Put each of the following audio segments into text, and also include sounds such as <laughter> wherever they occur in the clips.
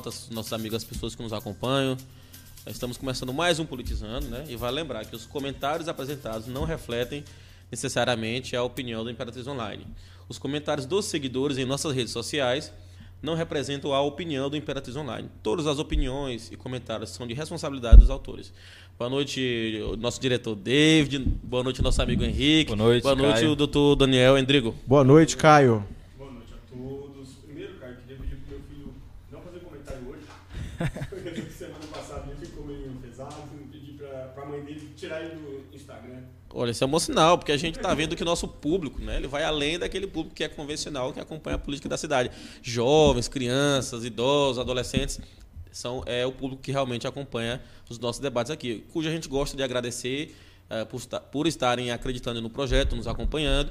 internautas, nossos amigos, as pessoas que nos acompanham. Estamos começando mais um Politizando, né? E vale lembrar que os comentários apresentados não refletem necessariamente a opinião do Imperatriz Online. Os comentários dos seguidores em nossas redes sociais não representam a opinião do Imperatriz Online. Todas as opiniões e comentários são de responsabilidade dos autores. Boa noite, nosso diretor David. Boa noite, nosso amigo Henrique. Boa noite, Boa noite, Caio. o doutor Daniel Endrigo. Boa noite, Caio. Boa noite a todos. Primeiro, Caio, queria pedir pro meu filho não fazer comentário hoje. Porque semana passada ele ficou meio pesado. Pedi pra, pra mãe dele tirar ele do Instagram. Olha, isso é um bom sinal, porque a gente está vendo que o nosso público, né, ele vai além daquele público que é convencional, que acompanha a política da cidade. Jovens, crianças, idosos, adolescentes, são é o público que realmente acompanha os nossos debates aqui, cuja a gente gosta de agradecer eh, por, por estarem acreditando no projeto, nos acompanhando.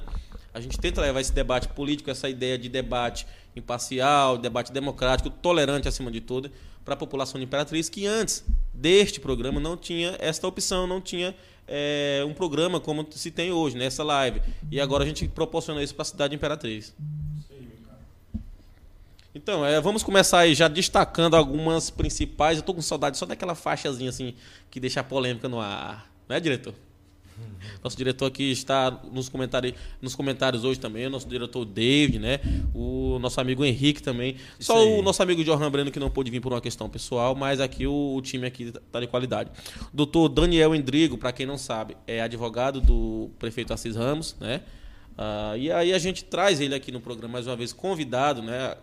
A gente tenta levar esse debate político, essa ideia de debate imparcial, debate democrático, tolerante acima de tudo, para a população de Imperatriz, que antes deste programa não tinha esta opção, não tinha eh, um programa como se tem hoje, nessa live. E agora a gente proporciona isso para a cidade de Imperatriz. Então, é, vamos começar aí já destacando algumas principais. Eu tô com saudade só daquela faixazinha assim que deixa a polêmica no ar. Né, diretor? Nosso diretor aqui está nos comentários, nos comentários hoje também, o nosso diretor David, né? O nosso amigo Henrique também. Isso Só aí. o nosso amigo Johan Breno que não pôde vir por uma questão pessoal, mas aqui o, o time aqui tá de qualidade. Doutor Daniel Endrigo, para quem não sabe, é advogado do prefeito Assis Ramos, né? Ah, e aí a gente traz ele aqui no programa mais uma vez convidado, né?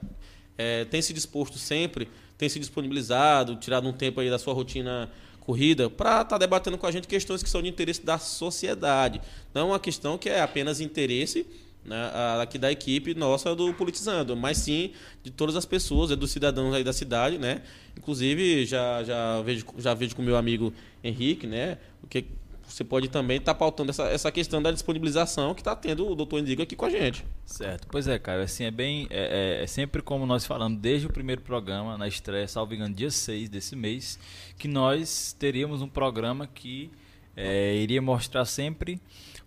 É, tem se disposto sempre, tem se disponibilizado, tirado um tempo aí da sua rotina corrida para estar debatendo com a gente questões que são de interesse da sociedade. Não uma questão que é apenas interesse né, aqui da equipe nossa do Politizando, mas sim de todas as pessoas, é dos cidadãos aí da cidade, né? Inclusive, já, já, vejo, já vejo com o meu amigo Henrique, né? O que você pode também estar pautando essa, essa questão da disponibilização que está tendo o doutor Indigo aqui com a gente. Certo. Pois é, Caio. Assim, é bem. É, é- é sempre como nós falamos desde o primeiro programa, na estreia, salvo engano, dia 6 desse mês, que nós teríamos um programa que é, iria mostrar sempre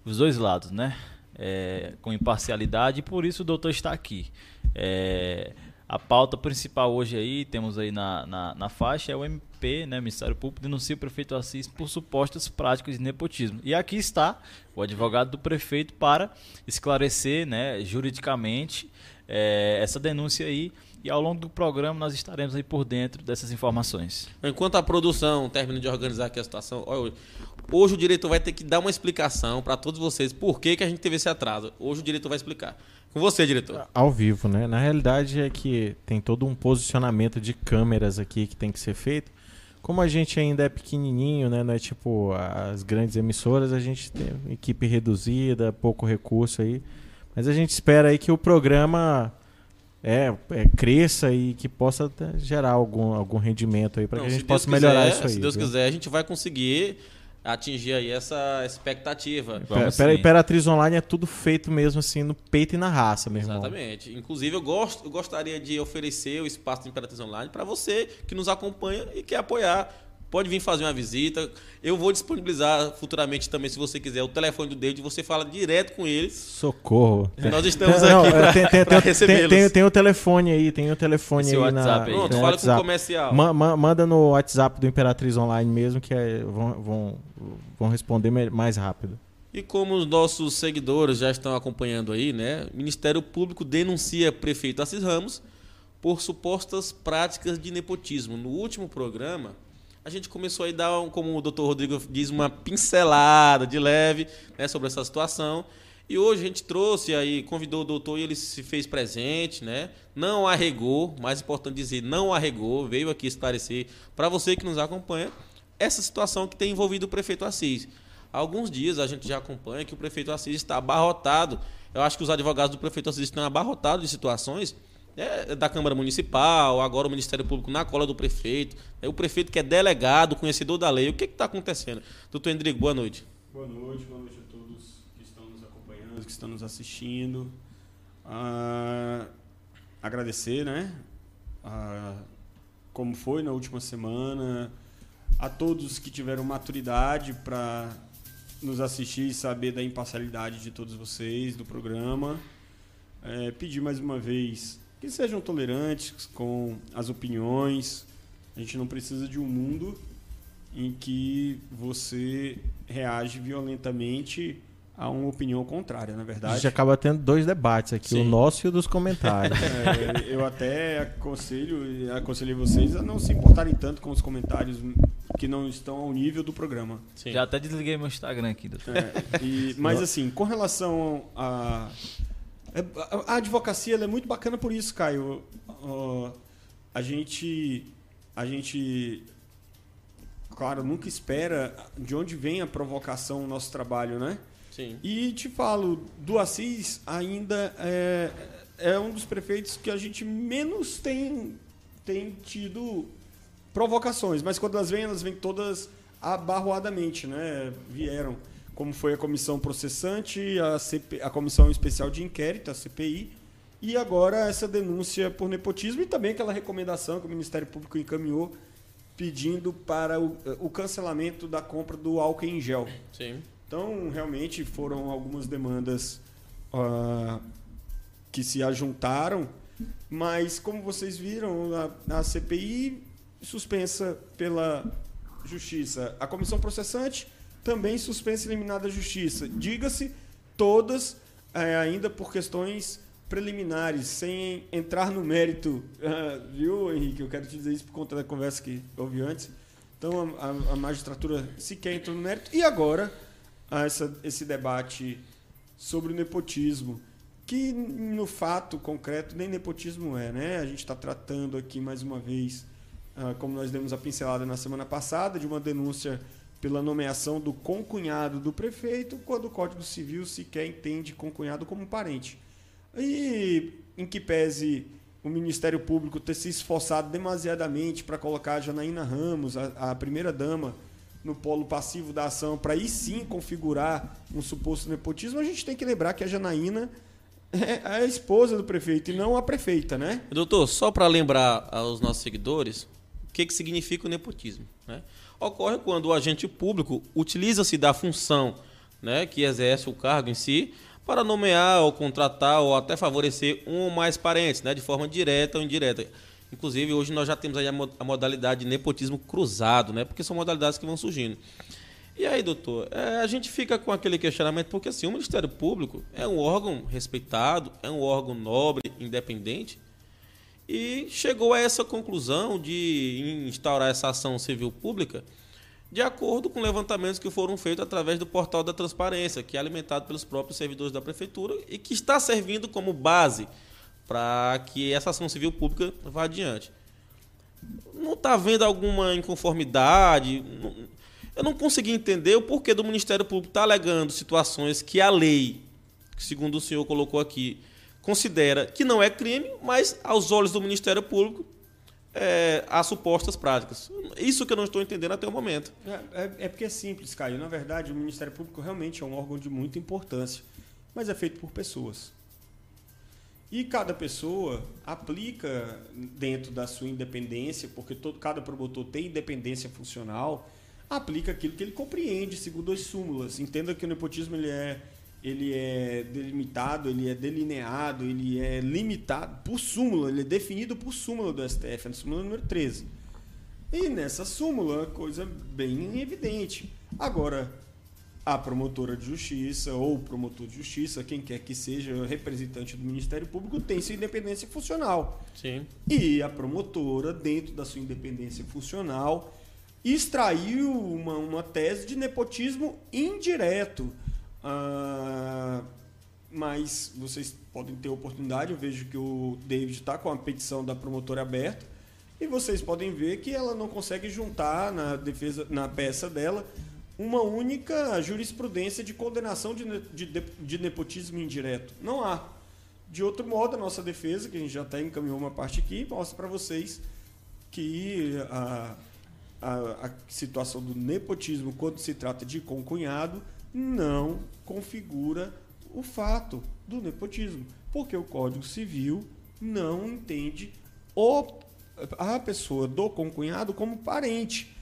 os dois lados, né? É, com imparcialidade, e por isso o doutor está aqui. É, a pauta principal hoje aí, temos aí na, na, na faixa, é o MP, né, Ministério Público, denuncia o prefeito Assis por supostas práticas de nepotismo. E aqui está o advogado do prefeito para esclarecer né, juridicamente eh, essa denúncia aí. E ao longo do programa nós estaremos aí por dentro dessas informações. Enquanto a produção termina de organizar aqui a situação, olha, hoje o diretor vai ter que dar uma explicação para todos vocês por que, que a gente teve esse atraso. Hoje o diretor vai explicar. Com você, diretor. Ao vivo, né? Na realidade é que tem todo um posicionamento de câmeras aqui que tem que ser feito. Como a gente ainda é pequenininho, né? Não é tipo as grandes emissoras, a gente tem equipe reduzida, pouco recurso aí. Mas a gente espera aí que o programa é, é, cresça e que possa gerar algum, algum rendimento aí para que a gente possa Deus melhorar quiser, isso aí. Se Deus viu? quiser, a gente vai conseguir atingir aí essa expectativa. Vamos Pera-. Imperatriz Online é tudo feito mesmo assim no peito e na raça, meu irmão. Exatamente. Inclusive, eu, gosto, eu gostaria de oferecer o espaço do Imperatriz Online para você que nos acompanha e quer apoiar. Pode vir fazer uma visita. Eu vou disponibilizar futuramente também, se você quiser, o telefone do David. Você fala direto com ele. Socorro. Nós estamos Não, aqui é, tem, tem, <laughs> para tem, recebê-los. tem, tem, tem o telefone aí, tem o telefone Esse aí WhatsApp na, aí. Pronto, fala com o WhatsApp. comercial. Ma- ma- manda no WhatsApp do Imperatriz Online mesmo que é- vão, vão, vão responder mais rápido. E como os nossos seguidores já estão acompanhando aí, né? O Ministério Público denuncia prefeito Assis Ramos por supostas práticas de nepotismo. No último programa, a gente começou a dar, como o doutor Rodrigo diz, uma pincelada de leve né, sobre essa situação. E hoje a gente trouxe aí, convidou o doutor e ele se fez presente, né? Não arregou, mais importante dizer, não arregou, veio aqui esclarecer para você que nos acompanha essa situação que tem envolvido o prefeito Assis. Há alguns dias a gente já acompanha que o prefeito Assis está abarrotado. Eu acho que os advogados do prefeito Assis estão abarrotados de situações né, da Câmara Municipal, agora o Ministério Público na cola do prefeito, né, o prefeito que é delegado, conhecedor da lei. O que está acontecendo? Doutor Endrigo, boa noite. Boa noite, boa noite a todos que estão nos acompanhando, que estão nos assistindo. Ah, agradecer, né? Ah, como foi na última semana, a todos que tiveram maturidade para nos assistir e saber da imparcialidade de todos vocês, do programa. É, pedir mais uma vez que sejam tolerantes com as opiniões. A gente não precisa de um mundo em que você reage violentamente a uma opinião contrária, na A verdade. gente acaba tendo dois debates aqui, Sim. o nosso e o dos comentários. <laughs> É, eu até aconselho, aconselhei vocês a não se importarem tanto com os comentários que não estão ao nível do programa. Sim. Já até desliguei meu Instagram aqui, doutor. É, e- mas assim, com relação a. é, A, advocacia é muito bacana por isso, Caio. Ó, a gente. A gente. Claro, nunca espera de onde vem a provocação o nosso trabalho, né? Sim. E te falo, do Assis ainda é, é um dos prefeitos que a gente menos tem, tem tido provocações, mas quando elas vêm, elas vêm todas abarroadamente, né? Vieram, como foi a comissão processante, a, CP, a comissão especial de inquérito, a CPI, e agora essa denúncia por nepotismo e também aquela recomendação que o Ministério Público encaminhou pedindo para o, o cancelamento da compra do álcool em gel. Sim. Então, realmente foram algumas demandas ah, que se ajuntaram, mas como vocês viram, a, a CPI suspensa pela Justiça, a comissão processante também suspensa e eliminada da Justiça. Diga-se, todas eh, ainda por questões preliminares, sem entrar no mérito, ah, viu, Henrique? Eu quero te dizer isso por conta da conversa que houve antes. Então, a, a- a magistratura sequer entrou no mérito. E agora, a essa, esse debate sobre o nepotismo, que no fato concreto nem nepotismo é, né? A gente está tratando aqui mais uma vez, ah, como nós demos a pincelada na semana passada, de uma denúncia pela nomeação do concunhado do prefeito, quando o Código Civil sequer entende concunhado como parente. E em que pese o Ministério Público ter se esforçado demasiadamente para colocar a Janaína Ramos, a, a primeira-dama, no polo passivo da ação, para aí sim configurar um suposto nepotismo, a gente tem que lembrar que a Janaína é a esposa do prefeito e não a prefeita, né? Doutor, só para lembrar aos nossos seguidores o que, que significa o nepotismo. Né? Ocorre quando o agente público utiliza-se da função né, que exerce o cargo em si para nomear ou contratar ou até favorecer um ou mais parentes, né, de forma direta ou indireta. Inclusive, hoje nós já temos aí a mo- a modalidade de nepotismo cruzado, né, porque são modalidades que vão surgindo. E aí, doutor, é, a gente fica com aquele questionamento, porque assim, o Ministério Público é um órgão respeitado, é um órgão nobre, independente, e chegou a essa conclusão de instaurar essa ação civil pública de acordo com levantamentos que foram feitos através do portal da transparência, que é alimentado pelos próprios servidores da prefeitura e que está servindo como base para que essa ação civil pública vá adiante. Não está havendo alguma inconformidade? Eu não consegui entender o porquê do Ministério Público estar alegando situações que a lei, segundo o senhor colocou aqui, considera que não é crime, mas aos olhos do Ministério Público é, há supostas práticas. Isso que eu não estou entendendo até o momento. É, é- é porque é simples, Caio. Na verdade, o Ministério Público realmente é um órgão de muita importância, mas é feito por pessoas. E cada pessoa aplica dentro da sua independência, porque todo, cada promotor tem independência funcional, aplica aquilo que ele compreende, segundo as súmulas. Entenda que o nepotismo ele é, ele é delimitado, ele é delineado, ele é limitado por súmula, ele é definido por súmula do STF, a súmula número 13. E nessa súmula, coisa bem evidente. Agora, a promotora de justiça ou o promotor de justiça, quem quer que seja representante do Ministério Público, tem sua independência funcional. Sim. E a promotora, dentro da sua independência funcional, extraiu uma, uma tese de nepotismo indireto. Ah, mas vocês podem ter oportunidade, eu vejo que o David está com a petição da promotora aberta, e vocês podem ver que ela não consegue juntar na defesa, na peça dela, uma única jurisprudência de condenação de, de, de- nepotismo indireto. Não há. De outro modo, a nossa defesa, que a gente já até encaminhou uma parte aqui, mostra para vocês que a, a, a situação do nepotismo, quando se trata de concunhado, não configura o fato do nepotismo, porque o Código Civil não entende o, a pessoa do concunhado como parente.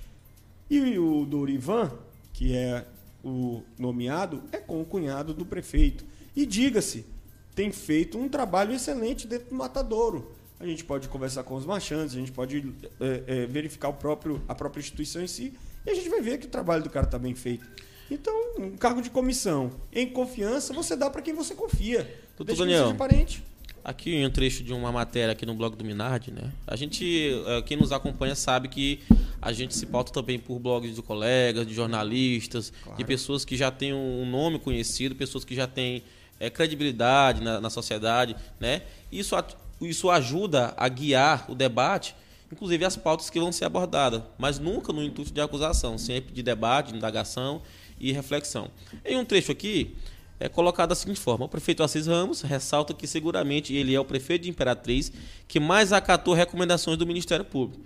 E o Dorivan, que é o nomeado, é concunhado do prefeito. E diga-se, tem feito um trabalho excelente dentro do matadouro. A gente pode conversar com os marchantes, a gente pode é, é, verificar o próprio, a própria instituição em si, e a gente vai ver que o trabalho do cara está bem feito. Então, um cargo de comissão em confiança, você dá para quem você confia. Doutor que Daniel. seja parente. Aqui um trecho de uma matéria aqui no blog do Minardi, né? A gente, eh, quem nos acompanha sabe que a gente se pauta também por blogs de colegas, de jornalistas, de pessoas que já têm um nome conhecido, pessoas que já têm eh, credibilidade na, na sociedade, né? Isso, isso ajuda a guiar o debate, inclusive as pautas que vão ser abordadas, mas nunca no intuito de acusação, sempre de debate, de indagação e reflexão. Em um trecho aqui, é colocado da seguinte forma: o prefeito Assis Ramos ressalta que seguramente ele é o prefeito de Imperatriz que mais acatou recomendações do Ministério Público.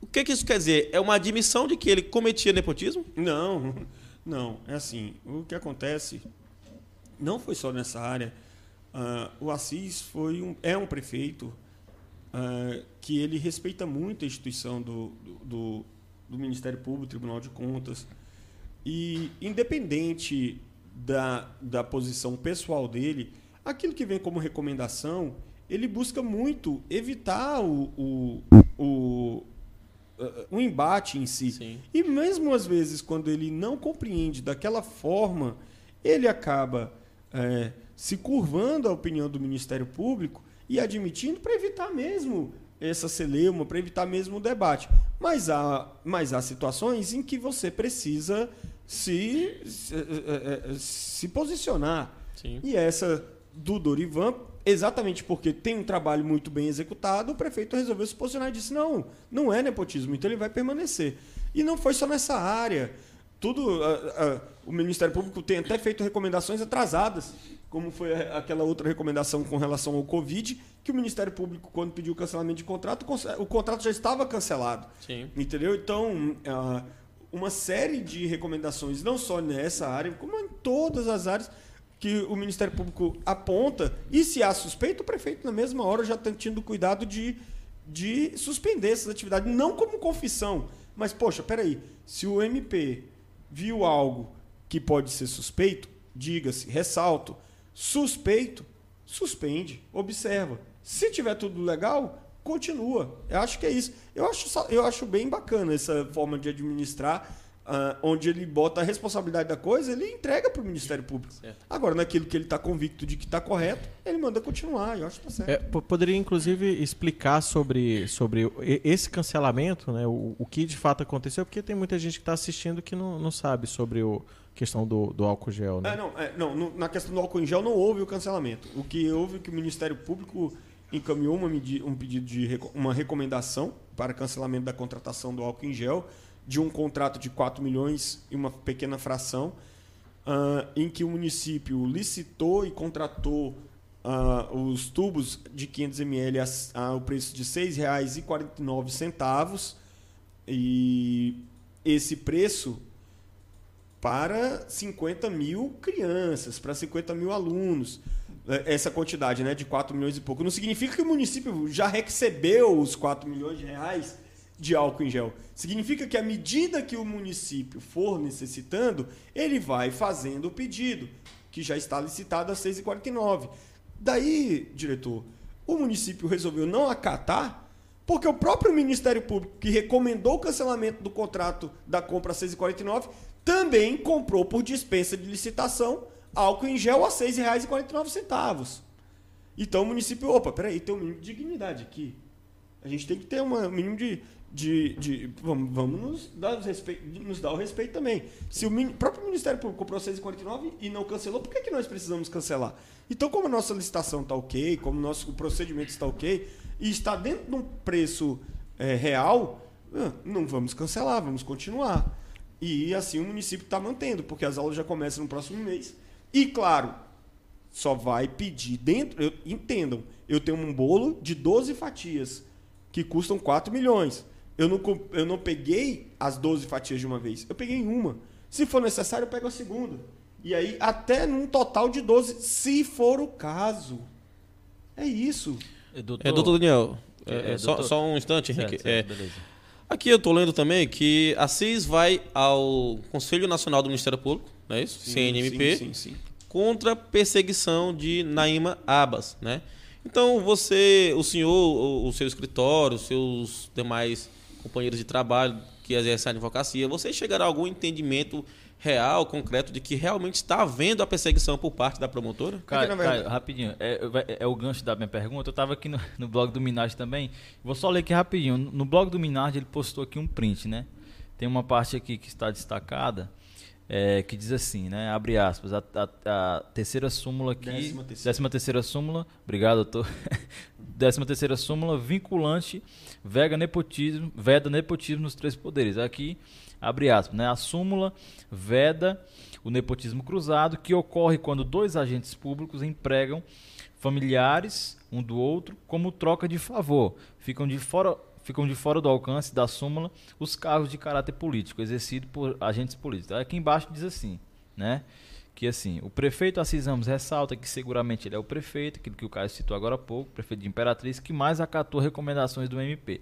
O que, que isso quer dizer? É uma admissão de que ele cometia nepotismo? Não, não. É assim, o que acontece não foi só nessa área. Ah, o Assis foi um, é um prefeito ah, que ele respeita muito a instituição do, do, do- do Ministério Público, Tribunal de Contas. E, independente da, da posição pessoal dele, aquilo que vem como recomendação, ele busca muito evitar o, o, o, ah, o embate em si. Sim. E mesmo às vezes, quando ele não compreende daquela forma, ele acaba é, se curvando à opinião do Ministério Público e admitindo para evitar mesmo essa celeuma, para evitar mesmo o debate. Mas há, mas há situações em que você precisa se, se, é, é, se posicionar. Sim. E essa do Dorivan, exatamente porque tem um trabalho muito bem executado, o prefeito resolveu se posicionar e disse: não, não é nepotismo, então ele vai permanecer. E não foi só nessa área. Tudo, ah, ah, o Ministério Público tem até feito recomendações atrasadas, como foi a- aquela outra recomendação com relação ao Covid, que o Ministério Público, quando pediu o cancelamento de contrato, o contrato já estava cancelado. Sim. Entendeu? Então, ah, uma série de recomendações, não só nessa área, como em todas as áreas que o Ministério Público aponta, e se há suspeito, o prefeito, na mesma hora, já está tendo cuidado de, de suspender essas atividades, não como confissão, mas, poxa, peraí, se o MP viu algo que pode ser suspeito, diga-se, ressalto, suspeito, suspende, observa. Se tiver tudo legal, continua. Eu acho que é isso. Eu acho, eu acho bem bacana essa forma de administrar, ah, onde ele bota a responsabilidade da coisa, ele entrega para o Ministério Público. Certo. Agora, naquilo que ele está convicto de que está correto, ele manda continuar. Eu acho que está certo. É, po- poderia inclusive explicar sobre, sobre o- esse cancelamento, né, o, o que de fato aconteceu, porque tem muita gente que está assistindo que não, não sabe sobre a questão do, do álcool gel. Né? É, não, é, não, no- na questão do álcool em gel não houve o cancelamento. O que houve é que o Ministério Público encaminhou uma um pedido de uma recomendação para cancelamento da contratação do álcool em gel de um contrato de 4 milhões e uma pequena fração, ah, em que o município licitou e contratou ah, os tubos de 500 ml ao preço de R$ 6,49 e esse preço para 50 mil crianças, para 50 mil alunos. É, Essa quantidade né, de 4 milhões e pouco. Não significa que o município já recebeu os 4 milhões de reais de álcool em gel. Significa que à medida que o município for necessitando, ele vai fazendo o pedido, que já está licitado a 6,49. Daí, diretor, o município resolveu não acatar porque o próprio Ministério Público, que recomendou o cancelamento do contrato da compra a 6,49, também comprou por dispensa de licitação álcool em gel a R$ 6,49. Então o município, opa, peraí, tem um mínimo de dignidade aqui. A gente tem que ter um mínimo de. de, de- vamos vamos nos, dar respeito, nos dar o respeito também. Se o próprio Ministério Público comprou 6,49 e não cancelou, por que, que nós precisamos cancelar? Então, como a nossa licitação está ok, como o nosso procedimento está ok, e está dentro de um preço eh, real, não vamos cancelar, vamos continuar. E assim o município está mantendo, porque as aulas já começam no próximo mês. E claro, só vai pedir dentro. eu- entendam, eu tenho um bolo de 12 fatias que custam 4 milhões. Eu não, eu não peguei as 12 fatias de uma vez, eu peguei uma. Se for necessário, eu pego a segunda. E aí, até num total de 12, se for o caso. É isso. É, doutor, É, doutor Daniel, é, É, é, só, doutor- só um instante, Certo, Henrique. certo, É, beleza. Aqui eu estou lendo também que a CIS vai ao Conselho Nacional do Ministério Público, não é isso? CNMP, Sim, sim, sim. contra a perseguição de Naima Abbas, né? Então você, o senhor, o, seu escritório, os seus demais companheiros de trabalho que exercem a advocacia, vocês chegaram a algum entendimento real, concreto, de que realmente está havendo a perseguição por parte da promotora? Caio, Caio rapidinho, é, é, é, o gancho da minha pergunta. Eu estava aqui no, no, blog do Minardi também. Vou só ler aqui rapidinho. No blog do Minardi ele postou aqui um print, né? Tem uma parte aqui que está destacada. É, que diz assim, né? Abre aspas, a, a, a terceira súmula aqui. Décima terceira. décima terceira súmula. Obrigado, doutor. <laughs> décima terceira súmula, vinculante, vega nepotismo, veda nepotismo nos três poderes. Aqui abre aspas, né? A súmula veda o nepotismo cruzado, que ocorre quando dois agentes públicos empregam familiares um do outro como troca de favor. Ficam de fora ficam de fora do alcance da súmula os cargos de caráter político exercidos por agentes políticos. Aqui embaixo diz assim, né? Que assim, o prefeito Assis Ramos ressalta que seguramente ele é o prefeito, aquilo que o Caio citou agora há pouco, prefeito de Imperatriz, que mais acatou recomendações do MP.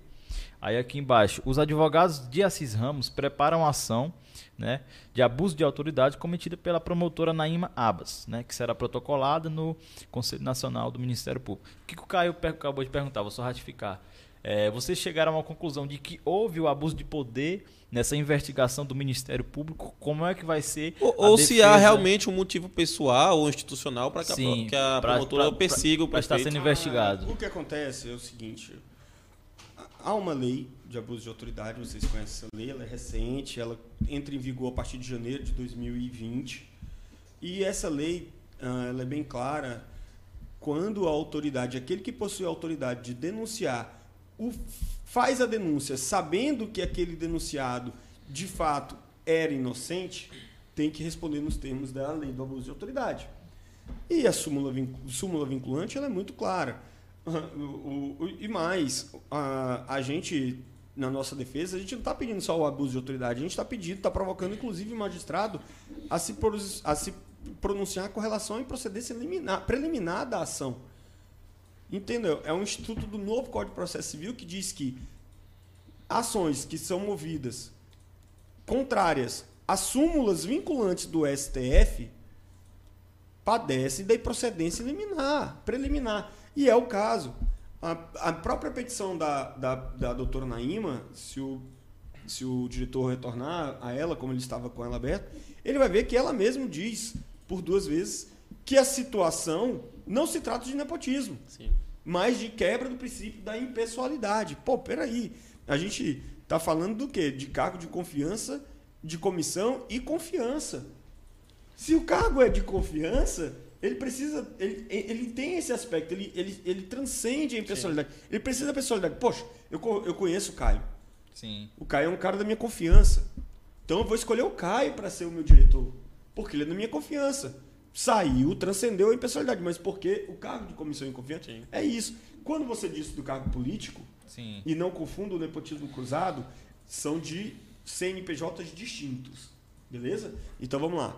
Aí aqui embaixo, os advogados de Assis Ramos preparam ação né, de abuso de autoridade cometida pela promotora Naima Abas, né, que será protocolada no Conselho Nacional do Ministério Público. O que, o Caio acabou de perguntar? Vou só ratificar. É, vocês chegaram a uma conclusão de que houve o abuso de poder nessa investigação do Ministério Público? Como é que vai ser? Ou, ou se há realmente um motivo pessoal ou institucional para que, que, a promotora pra, pra, persiga o prefeito? Para estar sendo investigado. Ah, o que acontece é o seguinte: Há uma lei de abuso de autoridade, vocês conhecem essa lei, ela é recente, ela entra em vigor a partir de janeiro de 2020. E essa lei ah, ela é bem clara quando a autoridade, aquele que possui a autoridade de denunciar, o, faz a denúncia sabendo que aquele denunciado de fato era inocente, tem que responder nos termos da lei do abuso de autoridade. E a súmula, súmula vinculante ela é muito clara o, o, e mais, a, a gente, na nossa defesa, a gente não está pedindo só o abuso de autoridade, a gente está pedindo, está provocando, inclusive, o magistrado a se, a se pronunciar com relação à procedência liminar, preliminar da ação. Entendeu? É um instituto do novo Código de Processo Civil que diz que ações que são movidas contrárias às súmulas vinculantes do STF padecem da procedência liminar, preliminar. E é o caso. A, a própria petição da, da, da doutora Naima, se o, se o diretor retornar a ela, como ele estava com ela aberta, ele vai ver que ela mesma diz, por duas vezes, que a situação não se trata de nepotismo, Sim. mas de quebra do princípio da impessoalidade. Pô, peraí. A gente está falando do quê? De cargo de confiança, de comissão e confiança. Se o cargo é de confiança, ele precisa. Ele, ele tem esse aspecto, ele, ele, ele transcende a impessoalidade. Sim. Ele precisa da personalidade. Poxa, eu, eu conheço o Caio. Sim. O Caio é um cara da minha confiança. Então eu vou escolher o Caio para ser o meu diretor. Porque ele é da minha confiança. Saiu, transcendeu a impessoalidade. Mas porque o cargo de comissão em confiança Sim. é isso. Quando você disse do cargo político, Sim. e não confunda o nepotismo cruzado, são de CNPJs distintos. Beleza? Então vamos lá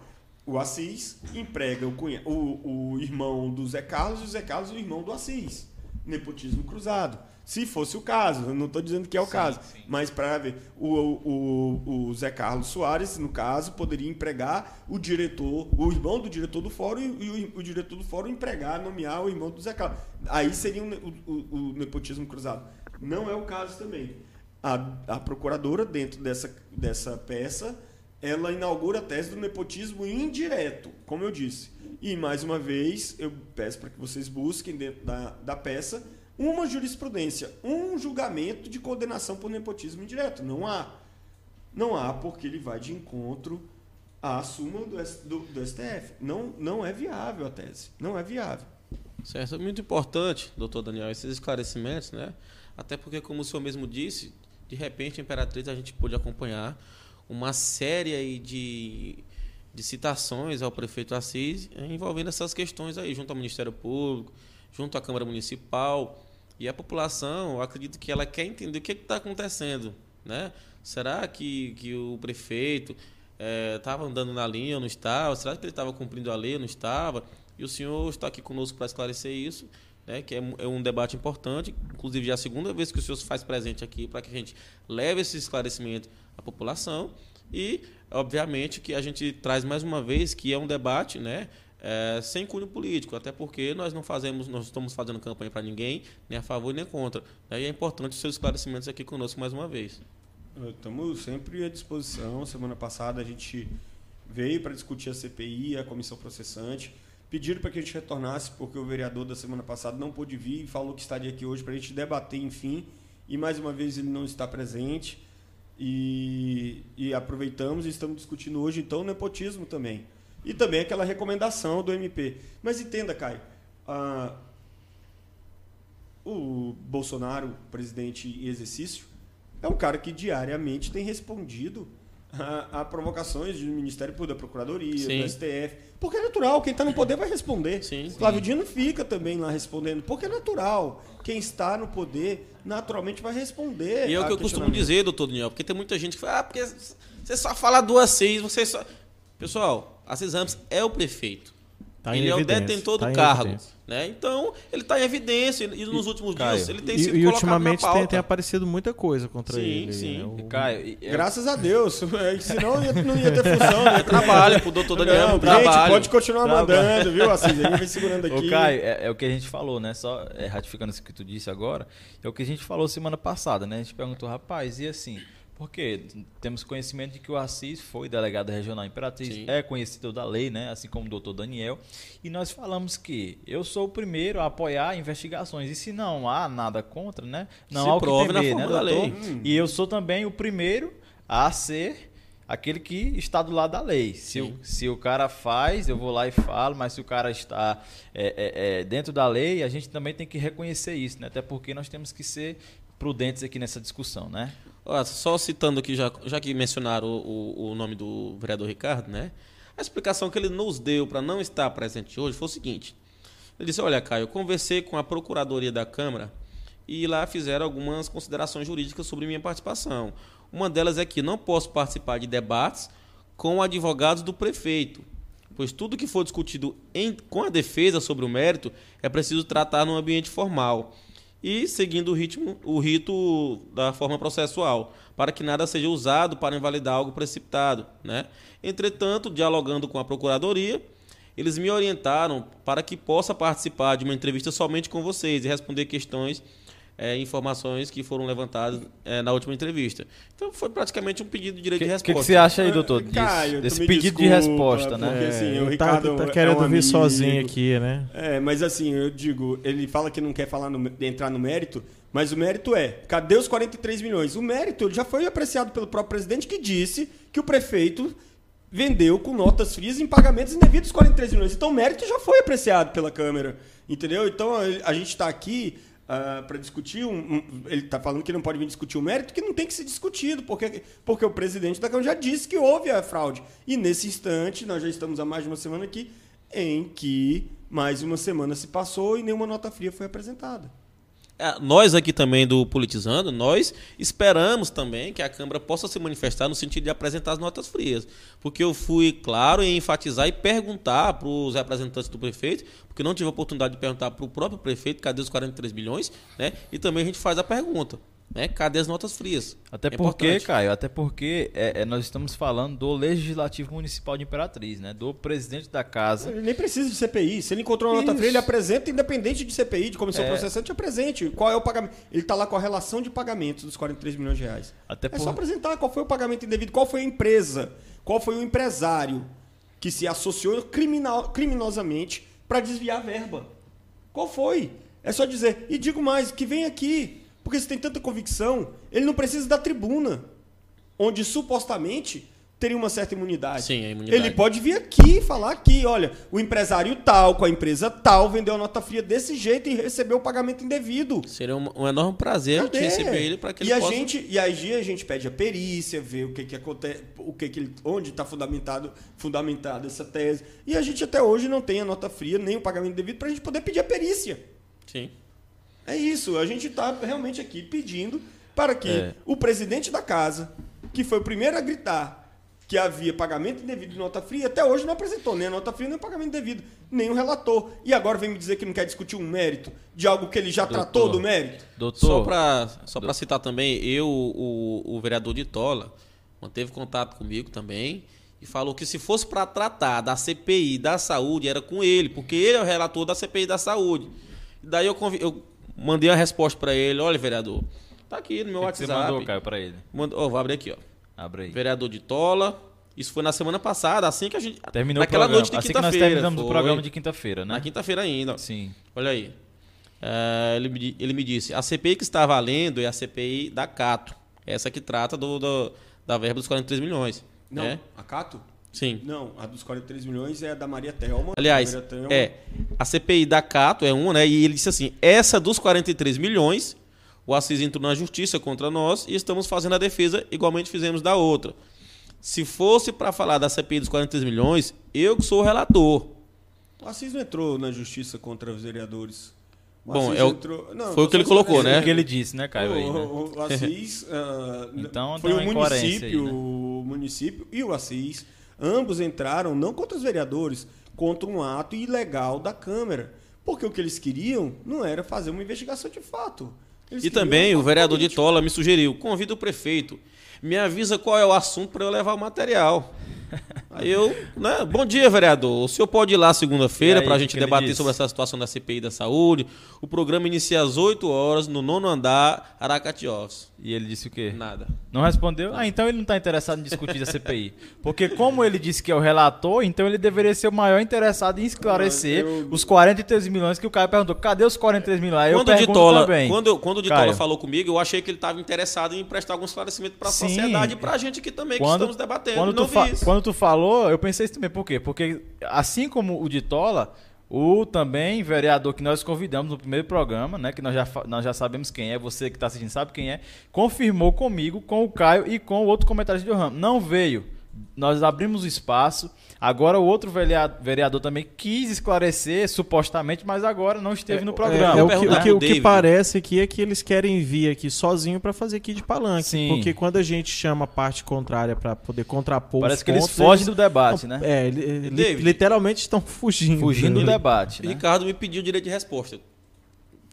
o Assis emprega o, cunha, o, o irmão do Zé Carlos e o Zé Carlos o irmão do Assis. Nepotismo cruzado. Se fosse o caso, eu não estou dizendo que é o sim, caso, sim. mas para ver, o, o, o Zé Carlos Soares, no caso, poderia empregar o diretor, o irmão do diretor do fórum e o, o diretor do fórum empregar, nomear o irmão do Zé Carlos. Aí seria o nepotismo cruzado. Não é o caso também. A, a procuradora, dentro dessa, dessa peça, ela inaugura a tese do nepotismo indireto, como eu disse. E, mais uma vez, eu peço para que vocês busquem dentro da, da peça uma jurisprudência, um julgamento de condenação por nepotismo indireto. Não há. Não há, porque ele vai de encontro à súmula do, do, do STF. Não, não é viável a tese. Não é viável. Certo. É muito importante, doutor Daniel, esses esclarecimentos, né? Até porque, como o senhor mesmo disse, de repente, a Imperatriz a gente pôde acompanhar uma série aí de, de citações ao prefeito Assis envolvendo essas questões aí, junto ao Ministério Público, junto à Câmara Municipal. E a população, acredito que ela quer entender o que está acontecendo. Né? Será que, que o prefeito estava é, andando na linha ou não estava? Será que ele estava cumprindo a lei ou não estava? E o senhor está aqui conosco para esclarecer isso, né? que é, é, um debate importante. Inclusive, já é a segunda vez que o senhor se faz presente aqui para que a gente leve esse esclarecimento a população e, obviamente, que a gente traz mais uma vez que é um debate, né? é, sem cunho político, até porque nós não fazemos, nós estamos fazendo campanha para ninguém, nem a favor nem contra. Daí é importante os seus esclarecimentos aqui conosco mais uma vez. Estamos sempre à disposição. Semana passada a gente veio para discutir a CPI, a comissão processante. Pediram para que a gente retornasse, porque o vereador da semana passada não pôde vir e falou que estaria aqui hoje para a gente debater, enfim. E mais uma vez ele não está presente. E, e aproveitamos e estamos discutindo hoje, então, o nepotismo também. E também aquela recomendação do MP. Mas entenda, Caio, o Bolsonaro, presidente em exercício, é um cara que diariamente tem respondido a, a provocações do Ministério Público, da Procuradoria, Sim. do STF. Porque é natural, quem está no poder vai responder. Sim, Flávio Dino fica também lá respondendo, porque é natural. Quem está no poder naturalmente vai responder. E é o que eu costumo dizer, doutor Daniel, porque tem muita gente que fala, ah, porque você só fala duas seis, você só. Pessoal, a Ramos é o prefeito. Tá ele é o detentor tá do cargo. evidência. Né? Então, ele está em evidência. E nos últimos Caio, dias ele tem E, sido e colocado ultimamente na tem, pauta. tem aparecido muita coisa contra Sim, ele. sim. né? O- E, Caio, e- é- Graças a Deus. <laughs> É, Senão ia- não ia ter função. Né? Trabalho pro doutor Daniel, Não, gente, trabalho. pode continuar Trabalho. mandando, viu, Assis? A gente vai segurando aqui. Ô, Caio, é, é o que a gente falou, né? Só é, ratificando isso que tu disse agora, é o que a gente falou semana passada, né? A gente perguntou, rapaz, e assim, porque temos conhecimento de que o Assis foi delegado regional Imperatriz, Sim. é conhecido da lei, né? Assim como o doutor Daniel. E nós falamos que eu sou o primeiro a apoiar investigações. E se não há nada contra, né? Não Se há o que temer, né, doutor? lei. E eu sou também o primeiro a ser aquele que está do lado da lei. Se Sim. o, se o cara faz, eu vou lá e falo, mas se o cara está é, é, é, dentro da lei, a gente também tem que reconhecer isso, né? Até porque nós temos que ser prudentes aqui nessa discussão, né? Só citando aqui, já, já que mencionaram o, o- o nome do vereador Ricardo, né? A explicação que ele nos deu para não estar presente hoje foi o seguinte. Ele disse, olha, Caio, eu conversei com a Procuradoria da Câmara e lá fizeram algumas considerações jurídicas sobre minha participação. Uma delas é que não posso participar de debates com advogados do prefeito, pois tudo que for discutido em- com a defesa sobre o mérito é preciso tratar num ambiente formal e seguindo o ritmo, o rito da forma processual, para que nada seja usado para invalidar algo precipitado, né? Entretanto, dialogando com a procuradoria, eles me orientaram para que possa participar de uma entrevista somente com vocês e responder questões eh, informações que foram levantadas eh, na última entrevista. Então foi praticamente um pedido de O direito que, de que, resposta. que você acha aí, doutor, disso? Caio, desse pedido de desculpa, resposta, né? porque, assim, o ele Ricardo tá, é tá querendo um vir amigo. sozinho aqui, né? É, mas assim, eu digo, ele fala que não quer falar no- entrar no mérito, mas o mérito é, cadê os 43 milhões? O mérito já foi apreciado pelo próprio presidente que disse que o prefeito vendeu com notas frias em pagamentos indevidos 43 milhões. Então o mérito já foi apreciado pela Câmara, entendeu? Então a, a gente está aqui para discutir, um, um- ele está falando que não pode vir discutir o mérito, que não tem que ser discutido, porque, porque o presidente da Câmara já disse que houve a fraude. E nesse instante, nós já estamos há mais de uma semana aqui, em que mais uma semana se passou e nenhuma nota fria foi apresentada. É, Nós aqui também do Politizando, nós esperamos também que a Câmara possa se manifestar no sentido de apresentar as notas frias. Porque eu fui claro em enfatizar e perguntar para os representantes do prefeito, porque não tive a oportunidade de perguntar para o próprio prefeito cadê os 43 bilhões, né? E também a gente faz a pergunta, né? Cadê as notas frias? Até É porque, importante. Caio, até porque é, é, nós estamos falando do Legislativo Municipal de Imperatriz, né? Do presidente da casa. Ele nem precisa de CPI. Se ele encontrou uma nota fria, ele apresenta, independente de CPI, de comissão É. processante, apresente. Qual é o pagamento? Ele está lá com a relação de pagamentos dos 43 milhões de reais. Até É por- só apresentar qual foi o pagamento indevido, qual foi a empresa, qual foi o empresário que se associou criminal, criminosamente para desviar a verba. Qual foi? É só dizer. E digo mais, que vem aqui. Porque se tem tanta convicção, ele não precisa da tribuna, onde supostamente teria uma certa imunidade. Sim, a imunidade. Ele pode vir aqui e falar aqui, olha, o empresário tal, com a empresa tal, vendeu a nota fria desse jeito e recebeu o pagamento indevido. Seria um, um enorme prazer a Cadê? receber ele para que e ele a possa... gente e aí a gente pede a perícia, ver o que que acontece, o que que ele, onde está fundamentado fundamentada essa tese. E a gente até hoje não tem a nota fria nem o pagamento devido para a gente poder pedir a perícia. Sim. É isso, a gente está realmente aqui pedindo para que É. o presidente da casa, que foi o primeiro a gritar que havia pagamento indevido de nota fria, até hoje não apresentou nem a nota fria, nem o pagamento devido, nem o relator. E agora vem me dizer que não quer discutir um mérito de algo que ele já Doutor. tratou do mérito? Doutor, Só para só pra citar também, eu, o, o vereador de Tola, manteve contato comigo também e falou que se fosse para tratar da CPI da saúde, era com ele, porque ele é o relator da CPI da saúde. Daí eu, eu mandei a resposta para ele: olha, vereador, tá aqui no meu O que que WhatsApp. você mandou, Caio, pra ele? Manda- ó, vou abrir aqui, ó. Abre aí. Vereador de Tola. Isso foi na semana passada, assim que a gente. Terminou naquela o programa. noite de assim que nós quinta-feira. terminamos o foi. programa de quinta-feira, né? Na quinta-feira ainda. Sim. Olha aí. É, ele, me, ele me disse: a CPI que está valendo é a CPI da Cato. Essa que trata do, do- da verba dos 43 milhões. Não, né? a Cato? Sim. Não, a dos 43 milhões é a da Maria Thelma. Aliás, Maria Thelma- é, a CPI da Cato é uma, né? E ele disse assim: essa dos 43 milhões, o Assis entrou na justiça contra nós e estamos fazendo a defesa, igualmente fizemos da outra. Se fosse para falar da CPI dos 43 milhões, eu que sou o relator. O Assis não entrou na justiça contra os vereadores. O Bom, é o- entrou- não, foi o que ele colocou, né? O que ele disse, né, Caio? Aí, né? O, o Assis <laughs> ah, Então, foi o município, aí, né? o município e o Assis, ambos entraram não contra os vereadores, contra um ato ilegal da Câmara, porque o que eles queriam não era fazer uma investigação de fato. Eles E também o vereador de político. Tola me sugeriu: convida o prefeito, me avisa qual é o assunto para eu levar o material. <laughs> Aí eu, né? Bom dia, vereador. O senhor pode ir lá segunda-feira para a gente que debater sobre essa situação da CPI da saúde. O programa inicia às 8 horas no nono andar, Aracati Office. E ele disse o quê? Nada. Não respondeu? Ah, então ele não está interessado em discutir a CPI. Porque como ele disse que é o relator, então ele deveria ser o maior interessado em esclarecer Ah, eu- os 43 milhões que o Caio perguntou. Cadê os 43 milhões? Eu Quando o de pergunto Tola, também. quando, eu- quando o de Caio. Tola falou comigo, eu achei que ele estava interessado em prestar algum esclarecimento para a sociedade e para a gente aqui também, que quando, estamos debatendo. quando, não tu fa- vi isso. quando tu falou, eu pensei isso também. Por quê? Porque assim como o de Tola, o também vereador que nós convidamos no primeiro programa, né, que nós já, nós já sabemos quem é, você que está assistindo sabe quem é, confirmou comigo, com o Caio e com o outro comentário de Johan. Não veio. Nós abrimos o espaço. Agora o outro vereador, vereador também quis esclarecer, supostamente, mas agora não esteve no programa. É, é o, que, o, que, o que parece aqui é que eles querem vir aqui sozinho para fazer aqui de palanque. Sim. Porque quando a gente chama a parte contrária para poder contrapor Parece os que eles pontos, fogem do debate, não, né? É, ele- David. literalmente estão <laughs> fugindo. Fugindo do debate. Né? Ricardo me pediu direito de resposta.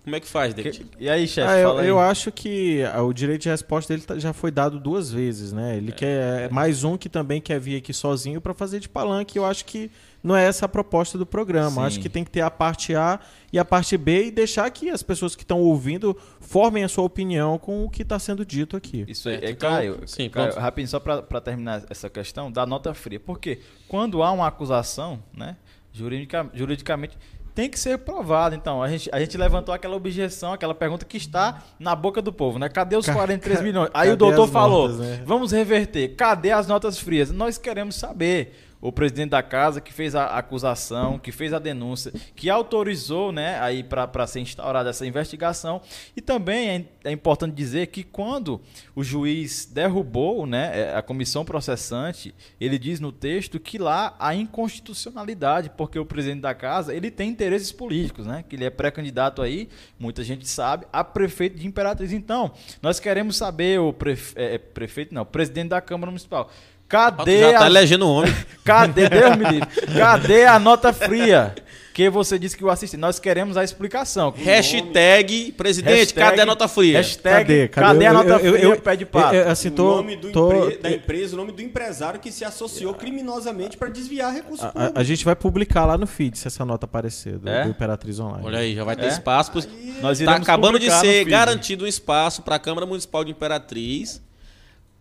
Como é que faz, David? Que- E aí, chefe, Ah, eu, eu acho que ah, o direito de resposta dele tá- já foi dado duas vezes, né? Ele quer é mais um que também quer vir aqui sozinho para fazer de palanque. Eu acho que não é essa a proposta do programa. Sim. Acho que tem que ter a parte A e a parte B e deixar que as pessoas que estão ouvindo formem a sua opinião com o que está sendo dito aqui. Isso aí, Certo, é, então- Caio, sim, Caio, pronto. rapidinho, só para terminar essa questão, da nota fria. Porque quando há uma acusação, né, juridica- juridicamente, tem que ser provado. Então, a gente, a gente levantou aquela objeção, aquela pergunta que está na boca do povo, né? Cadê os Ca- 43 ca- <laughs> milhões? Aí o cadê doutor as falou, notas, né? vamos reverter. Cadê as notas frias? Nós queremos saber. O presidente da casa que fez a acusação, que fez a denúncia, que autorizou, né, aí para ser instaurada essa investigação. E também é, é importante dizer que quando o juiz derrubou, né, é, a comissão processante, ele diz no texto que lá há inconstitucionalidade, porque o presidente da casa, ele tem interesses políticos, né, que ele é pré-candidato aí, muita gente sabe, a prefeito de Imperatriz. Então, nós queremos saber o prefe- é, prefeito, não, o presidente da Câmara Municipal. Cadê Já tá as- elegendo o homem. <laughs> Cadê, Deus me livre? Cadê a nota fria? Que você disse que o assistente. Nós queremos a explicação. <laughs> Hashtag presidente, Hashtag- cadê a nota fria? Hashtag, cadê, a Eu- nota eu- eu- fria? eu- pé de pato. eu- assim, o tô- nome do tô- empre- da empresa, o nome do empresário que se associou criminosamente para desviar recursos A, a- públicos. a gente vai publicar lá no feed se essa nota aparecer do, É? do Imperatriz Online. Olha aí, já vai ter É? espaço. pros- Nós Está iremos acabando de ser garantido um espaço para a Câmara Municipal de Imperatriz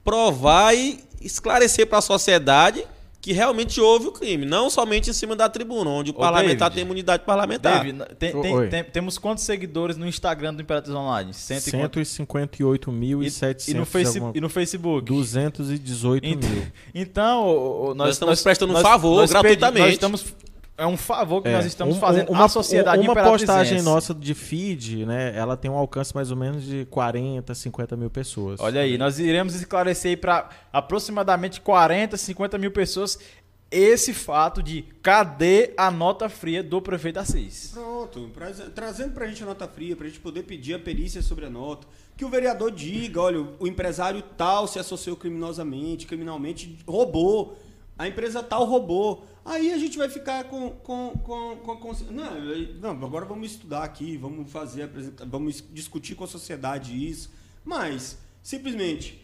provar e esclarecer para a sociedade que realmente houve o crime, não somente em cima da tribuna, onde o Ô, parlamentar David. tem imunidade parlamentar. David, tem- tem- tem- temos quantos seguidores no Instagram do Imperatriz Online? Cento e quanto? 158.700 E no, face, alguma- e no Facebook? 218 Ent- mil. <laughs> Então, nós, Nós estamos prestando um favor gratuitamente. nós estamos, é um favor que É, nós estamos um- fazendo uma, à sociedade Uma postagem nossa de feed, né? Ela tem um alcance mais ou menos de 40, 50 mil pessoas. Olha aí, nós iremos esclarecer aí para aproximadamente 40, 50 mil pessoas esse fato de cadê a nota fria do prefeito Assis. Pronto, pra- trazendo pra gente a nota fria, pra gente poder pedir a perícia sobre a nota. Que o vereador diga, olha, o empresário tal se associou criminosamente, criminalmente, roubou. A empresa tal roubou. Aí a gente vai ficar com. com, com, com, não, não, agora vamos estudar aqui, vamos fazer, vamos discutir com a sociedade isso. Mas, simplesmente,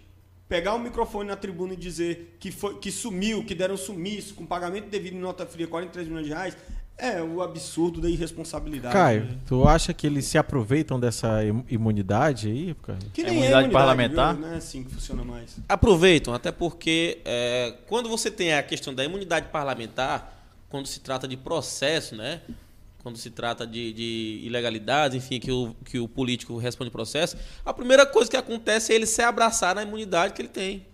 pegar o microfone na tribuna e dizer que, foi, que sumiu, que deram sumiço, com pagamento devido em nota fria, 43 milhões de reais, é o absurdo da irresponsabilidade. Caio, tu acha que eles se aproveitam dessa im- imunidade aí? Que É nem imunidade é parlamentar? Viu? Não é assim que funciona mais. Aproveitam, até porque é, quando você tem a questão da imunidade parlamentar, quando se trata de processo, né? Quando se trata de, de ilegalidades, enfim, que o, que o político responde processo, a primeira coisa que acontece é ele se abraçar na imunidade que ele tem.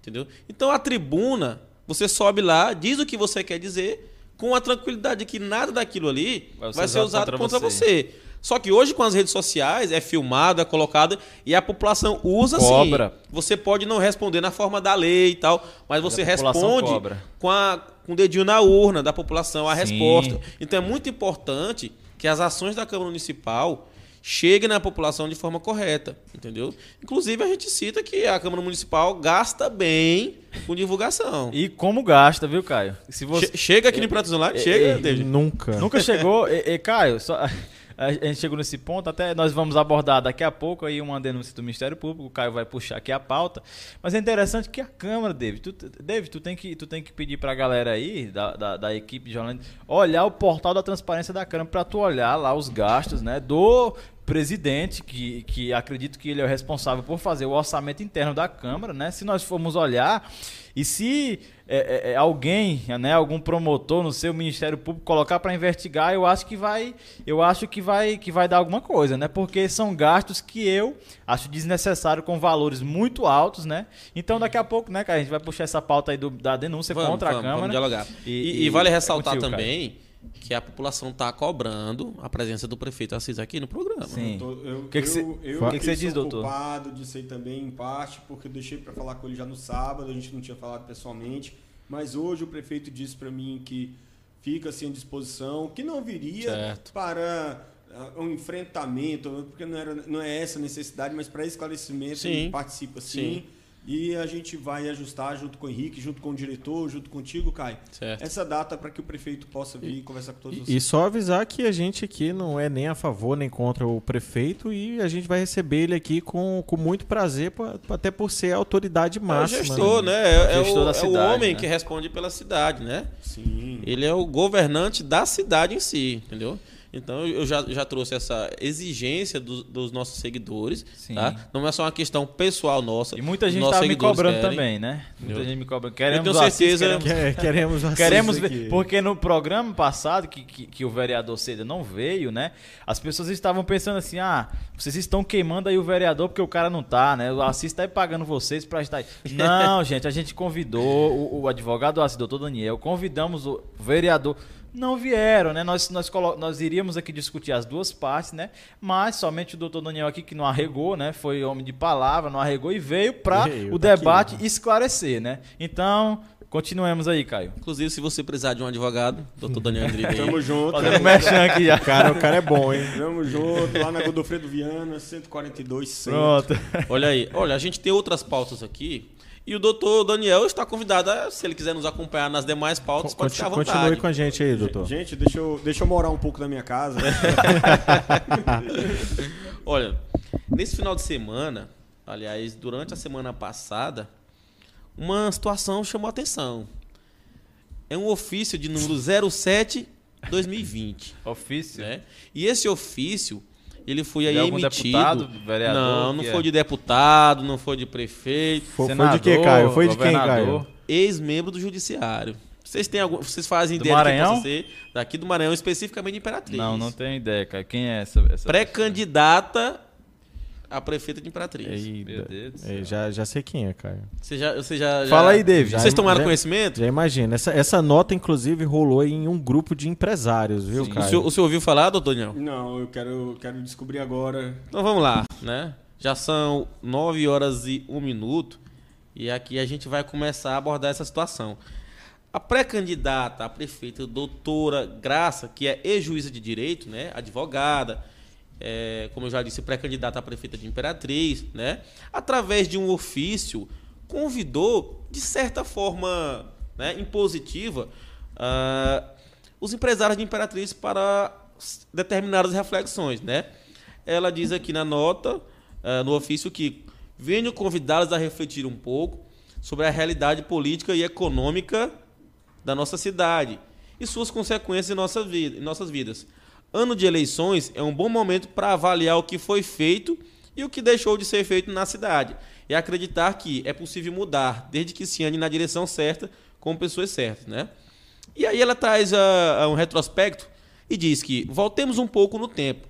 Entendeu? Então a tribuna, você sobe lá, diz o que você quer dizer, com a tranquilidade de que nada daquilo ali Vai vai, ser usado contra contra, você. você. Só que hoje com as redes sociais é filmado, é colocado e a população usa Cobra. sim. Você pode não responder na forma da lei e tal, mas você responde cobra. com, a, com o dedinho na urna da população a Sim. resposta. Então é muito importante que as ações da Câmara Municipal cheguem na população de forma correta, entendeu? Inclusive a gente cita que a Câmara Municipal gasta bem com divulgação. E como gasta, viu, Caio? Se você Che- Chega aqui no Pratos Online, É, chega, é, David. Nunca. nunca chegou, e, e, Caio, só- a gente chegou nesse ponto, até nós vamos abordar daqui a pouco aí uma denúncia do Ministério Público, o Caio vai puxar aqui a pauta, mas é interessante que a Câmara, David, tu, David, tu tem que, tu tem que pedir pra galera aí, da, da, da equipe de jornalismo, olhar o portal da transparência da Câmara pra tu olhar lá os gastos, né, do presidente, que, que acredito que ele é o responsável por fazer o orçamento interno da Câmara, né? Se nós formos olhar, e se é, é, é, alguém, né, algum promotor no seu Ministério Público colocar para investigar, eu acho que vai, eu acho que vai, que vai dar alguma coisa, né? Porque são gastos que eu acho desnecessário com valores muito altos, né? Então daqui a pouco, né, cara, a gente vai puxar essa pauta aí do- da denúncia Vamos, contra vamos, a Câmara. vamos dialogar. E- E, e vale é ressaltar contigo, também que a população está cobrando a presença do prefeito Assis aqui no programa. Sim. Eu tô- eu, O que que cê- eu, eu o que que cê sou diz, doutor? culpado disso aí também, em parte, porque eu deixei para falar com ele já no sábado, a gente não tinha falado pessoalmente, mas hoje o prefeito disse para mim que fica assim à disposição, que não viria Certo. para ah, um enfrentamento, porque não, era, não é essa a necessidade, mas para esclarecimento Sim. ele participa sim. Sim. E a gente vai ajustar junto com o Henrique, junto com o diretor, junto contigo, Caio, Certo. essa data para que o prefeito possa vir conversar com todos E, vocês. e só avisar que a gente aqui não é nem a favor nem contra o prefeito e a gente vai receber ele aqui com, com muito prazer, pra- até por ser a autoridade É o máxima. gestor, né? É, é Gestor o, da é o cidade, homem né? que responde pela cidade, né? Sim. Ele é o governante da cidade em si, entendeu? Então eu já, já trouxe essa exigência dos, dos nossos seguidores, Sim. tá? Não é só uma questão pessoal nossa. E muita gente estava me cobrando querem. também, né? Muita Entendeu? gente me cobrando. Queremos tenho o Assis, certeza- queremos Quer- queremos <laughs> Assis Queremos aqui. ver, porque no programa passado, que, que, que o vereador Seda não veio, né? As pessoas estavam pensando assim: ah, vocês estão queimando aí o vereador porque o cara não tá, né? O Assis tá aí pagando vocês pra estar aí. <laughs> Não, gente, a gente convidou o, o advogado Assis, doutor Daniel, convidamos o vereador. Não vieram, né? Nós, nós, nós iríamos aqui discutir as duas partes, né? Mas somente o doutor Daniel aqui, que não arregou, né? Foi homem de palavra, não arregou e veio para o tá aqui, debate né? esclarecer, né? Então, continuemos aí, Caio. Inclusive, se você precisar de um advogado, doutor Daniel Andrigo aí. Tamo junto. Fazendo aqui já. Cara, o cara é bom, hein? Tamo junto, lá na Godofredo Viana, 142 centro. Pronto. Olha aí, olha, a gente tem outras pautas aqui. E o doutor Daniel está convidado, a, se ele quiser nos acompanhar nas demais pautas, pode ficar à Continue vontade. com a gente aí, doutor. Gente, deixa eu, deixa eu morar um pouco na minha casa. <laughs> Olha, nesse final de semana, aliás, durante a semana passada, uma situação chamou a atenção. É um ofício de número 07 2020, Ofício. né? E esse ofício, ele foi aí De algum emitido. deputado, vereador, não, não foi é? de deputado, não foi de prefeito, Foi, foi de Senador, quê, Caio? Foi de quem. Caio? ex-membro do judiciário. Vocês têm algum, vocês fazem Do ideia de Maranhão? quem possa ser? Daqui do Maranhão, especificamente de Imperatriz. Não, não tenho ideia, cara. Quem é essa? essa Pré-candidata a prefeita de Imperatriz. Ei, Meu Deus do céu. já, já sei quem é, Caio. Você já, você já, já- Fala aí, David. Vocês tomaram Já- conhecimento? Já imagina. Essa, essa nota, inclusive, rolou em um grupo de empresários, viu, Sim. O Caio? senhor, o senhor ouviu falar, doutor Daniel? Não, eu quero, quero descobrir agora. Então vamos lá, né? Já são 9 horas e 1 minuto e aqui a gente vai começar a abordar essa situação. A pré-candidata a prefeita, doutora Graça, que é ex-juíza de direito, né? Advogada, é, como eu já disse, pré-candidata a prefeita de Imperatriz, né? Através de um ofício, convidou, de certa forma né, impositiva, ah, os empresários de Imperatriz para determinadas reflexões, né? Ela diz aqui na nota, ah, no ofício, que venho convidá-los a refletir um pouco sobre a realidade política e econômica da nossa cidade e suas consequências em, nossa vida, em nossas vidas. Ano de eleições é um bom momento para avaliar o que foi feito e o que deixou de ser feito na cidade e acreditar que é possível mudar desde que se ande na direção certa com pessoas certas, né? E aí ela traz um retrospecto e diz que voltemos um pouco no tempo.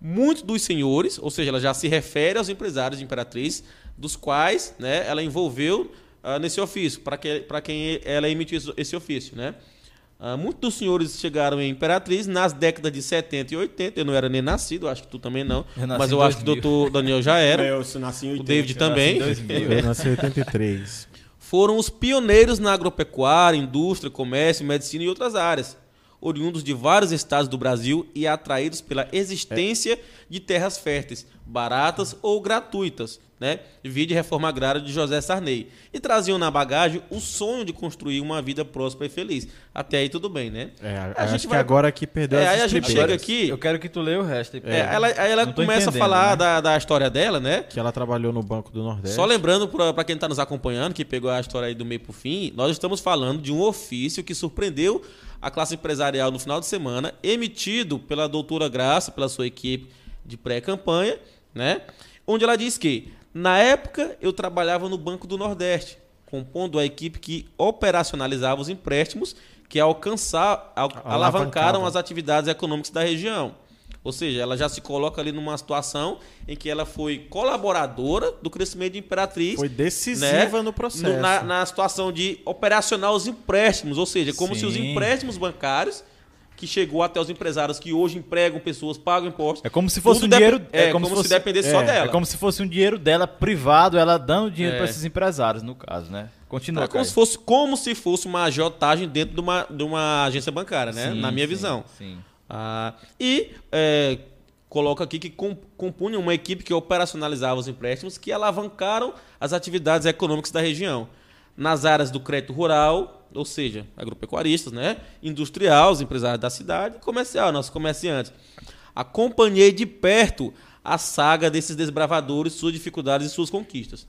Muitos dos senhores, ou seja, ela já se refere aos empresários de Imperatriz, dos quais né, ela envolveu uh, nesse ofício, para que, quem ela emitiu esse ofício, né? Uh, muitos dos senhores chegaram em Imperatriz nas décadas de 70 e 80. Eu não era nem nascido, acho que tu também não. Eu nasci mas eu em acho que o 2000. doutor Daniel já era. Eu nasci em 80. o David também. Eu nasci em 83. Foram os pioneiros na agropecuária, indústria, comércio, medicina e outras áreas. Oriundos de vários estados do Brasil e atraídos pela existência de terras férteis, baratas ou gratuitas, né? Vide reforma agrária de José Sarney. E traziam na bagagem o sonho de construir uma vida próspera e feliz. Até aí tudo bem, né? É, A acho gente que vai- agora aqui perdeu É, as aí a gente chega aqui- Eu quero que tu leia o resto. aí, É, ela, aí ela começa a falar né? da, da história dela, né? Que ela trabalhou no Banco do Nordeste. Só lembrando para quem está nos acompanhando, que pegou a história aí do meio para fim, nós estamos falando de um ofício que surpreendeu a classe empresarial no final de semana, emitido pela doutora Graça, pela sua equipe de pré-campanha, né? Onde ela diz que, na época, eu trabalhava no Banco do Nordeste, compondo a equipe que operacionalizava os empréstimos que alcançar, al- alavancaram as atividades econômicas da região. Ou seja, ela já se coloca ali numa situação em que ela foi colaboradora do crescimento de Imperatriz. Foi decisiva né, no processo. no- na, na situação de operacionar os empréstimos, ou seja, como se os Sim. empréstimos bancários que chegou até os empresários que hoje empregam pessoas, pagam impostos. É como se fosse um dinheiro. dep- É, como, se se, fosse- dependesse só é, dela. É como se fosse um dinheiro dela privado, ela dando dinheiro É. para esses empresários, no caso, né? Continua. É como se fosse como se fosse uma agiotagem dentro de uma, de uma agência bancária, né? Sim, Na minha sim, visão. Sim. Ah, e é, coloca aqui que com- compunha uma equipe que operacionalizava os empréstimos que alavancaram as atividades econômicas da região. Nas áreas do crédito rural, ou seja, agropecuaristas, né? industrial, os empresários da cidade, comercial, nossos comerciantes. Acompanhei de perto a saga desses desbravadores, suas dificuldades e suas conquistas.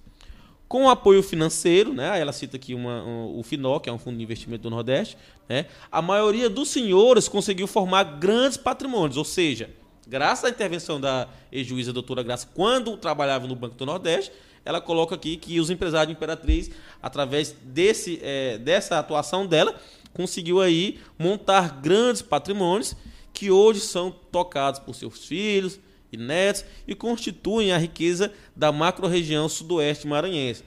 Com apoio financeiro, né? ela cita aqui uma- um- o FINO, que é um fundo de investimento do Nordeste, né? a maioria dos senhores conseguiu formar grandes patrimônios, ou seja, graças à intervenção da ex-juíza doutora Graça, quando trabalhava no Banco do Nordeste, ela coloca aqui que os empresários de Imperatriz, através desse, eh, dessa atuação dela, conseguiu aí montar grandes patrimônios que hoje são tocados por seus filhos e netos e constituem a riqueza da macro-região sudoeste maranhense.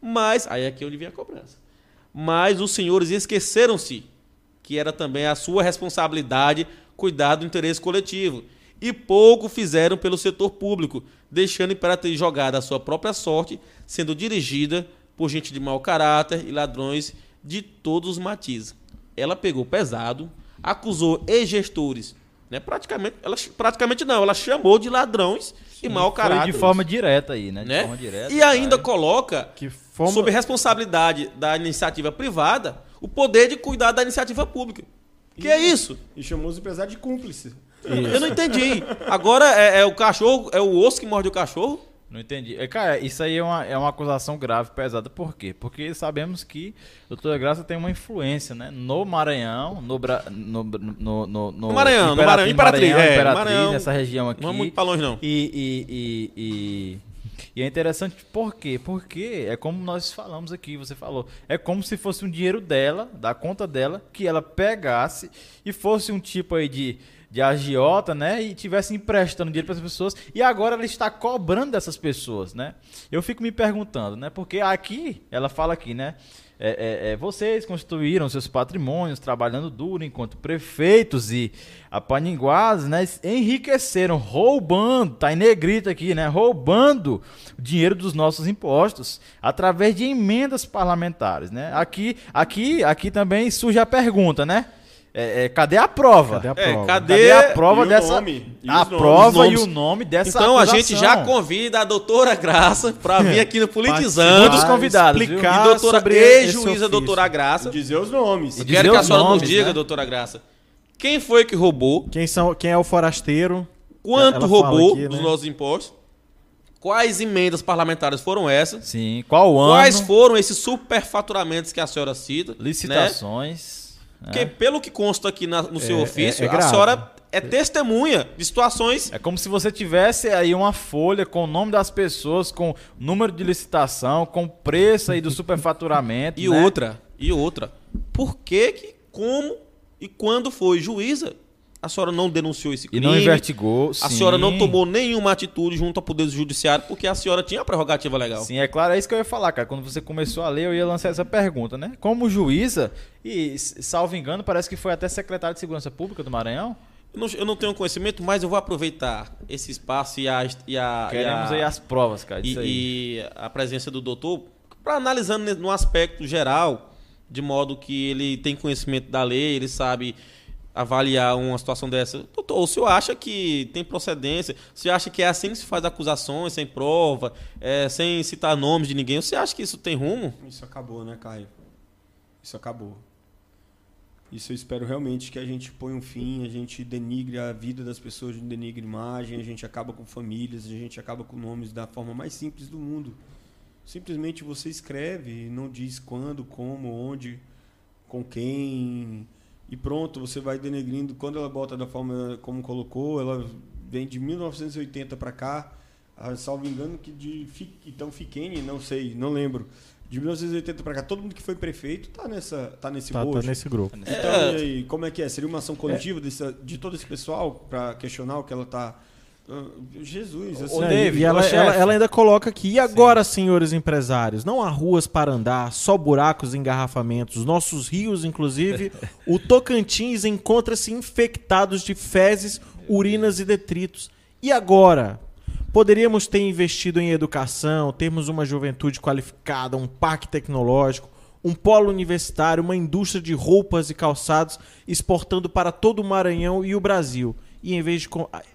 Mas, aí é aqui onde vem a cobrança. Mas os senhores esqueceram-se que era também a sua responsabilidade cuidar do interesse coletivo. E pouco fizeram pelo setor público, deixando Imperatriz jogada à sua própria sorte, sendo dirigida por gente de mau caráter e ladrões de todos os matizes. Ela pegou pesado, acusou ex-gestores, né? praticamente, ela, praticamente não, ela chamou de ladrões e mau caráter. de forma direta aí, né? De né? forma direta. e ainda coloca Que fomos... sob responsabilidade da iniciativa privada, o poder de cuidar da iniciativa pública. Que é isso? E chamou os empresários de cúmplice. Eu não entendi. Agora é, é o cachorro, é o osso que morde o cachorro? Não entendi. É, cara, isso aí é uma, é uma acusação grave, pesada. Por quê? Porque sabemos que a doutora Graça tem uma influência, né? No Maranhão, no, Bra... no, no, no, no, Maranhão, no Maranhão, Imperatriz, Imperatriz, é, Imperatriz, Maranhão. nessa região aqui. Não vamos muito pra longe, não. E, e, e, e, e é interessante por quê? Porque é como nós falamos aqui, você falou. É como se fosse um dinheiro dela, da conta dela, que ela pegasse e fosse um tipo aí de, de agiota, né? E tivesse emprestando dinheiro para as pessoas. E agora ela está cobrando dessas pessoas, né? Eu fico me perguntando, né? Porque aqui, ela fala aqui, né? É, é, é, vocês construíram seus patrimônios trabalhando duro enquanto prefeitos e apaninguados, né? Enriqueceram, roubando, tá em negrito aqui, né? Roubando o dinheiro dos nossos impostos através de emendas parlamentares, né? Aqui, aqui, aqui também surge a pergunta, né? É, é, cadê a prova? Cadê a É, prova? cadê- Cadê a prova E o dessa? nome? E a prova e o nome dessa então a gente acusação. já convida a doutora Graça para vir aqui no Politizando. Muitos convidados, viu? E explicar doutora sobre ex-juíza ofício. doutora Graça. Dizer os nomes. Eu quero que a senhora nomes, nos diga, né? doutora Graça, quem foi que roubou, Quem, são, quem é o forasteiro? quanto Ela roubou aqui, né? dos nossos impostos, Quais emendas parlamentares foram essas? Sim. Qual ano? Quais foram esses superfaturamentos que a senhora cita? Né? Porque, né? pelo que consta aqui na- no seu É- ofício, é- é a senhora é testemunha de situações. É como se você tivesse aí uma folha com o nome das pessoas, com número de licitação, com preço aí do superfaturamento. <laughs> E né? outra, e outra. Por que, que, como e quando foi juíza, a senhora não denunciou esse E crime? não investigou. A sim. senhora não tomou nenhuma atitude junto ao Poder Judiciário porque a senhora tinha a prerrogativa legal. Sim, é claro, é isso que eu ia falar, cara. Quando você começou a ler, eu ia lançar essa pergunta, né? Como juíza, e salvo engano, parece que foi até secretário de Segurança Pública do Maranhão. Eu não, eu não tenho conhecimento, mas eu vou aproveitar esse espaço e a, e a, e Queremos a- aí as provas, cara, e, e a presença do doutor para analisando no aspecto geral, de modo que ele tem conhecimento da lei, ele sabe avaliar uma situação dessa. Doutor, o senhor acha que tem procedência? Você acha que é assim que se faz acusações, sem prova, é, sem citar nomes de ninguém? Você acha que isso tem rumo? Isso acabou, né, Caio? Isso acabou. Isso eu espero realmente que a gente ponha um fim, a gente denigre a vida das pessoas, a gente denigre imagem, a gente acaba com famílias, a gente acaba com nomes da forma mais simples do mundo. Simplesmente você escreve, não diz quando, como, onde, com quem, e pronto, você vai denegrindo. Quando ela bota da forma como colocou, ela vem de 1980 para cá, ah, salvo engano que de então Fiquene, não sei, não lembro. De 1980 para cá, todo mundo que foi prefeito tá nessa tá nesse Tá, tá bojo. nesse grupo. Então, É. e aí, como é que é? Seria uma ação coletiva desse- de todo esse pessoal para questionar o que ela tá Jesus, assim, Ô, Não, David, e ela, ela- ela ainda coloca aqui, e agora, senhores empresários? Não há ruas para andar, só buracos e engarrafamentos. Nossos rios, inclusive, o Tocantins encontra-se infectados de fezes, urinas e detritos. E agora? Poderíamos ter investido em educação, termos uma juventude qualificada, um parque tecnológico, um polo universitário, uma indústria de roupas e calçados exportando para todo o Maranhão e o Brasil. E em vez de,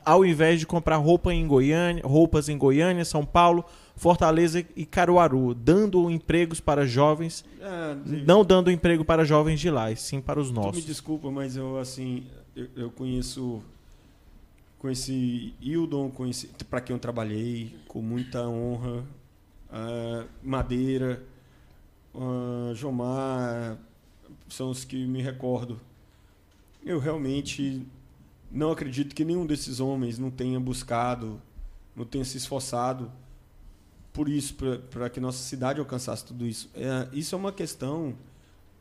ao invés de comprar roupa em Goiânia, roupas em Goiânia, São Paulo, Fortaleza e Caruaru, dando empregos para jovens, ah, não dando emprego para jovens de lá, e sim para os Tu me nossos. desculpa, mas eu assim, eu, eu conheço conheci Hildon, conheci para quem eu trabalhei com muita honra, ah, Madeira, ah, Jomar, são os que me recordo. Eu realmente não acredito que nenhum desses homens não tenha buscado, não tenha se esforçado por isso, para que nossa cidade alcançasse tudo isso. É, isso é uma questão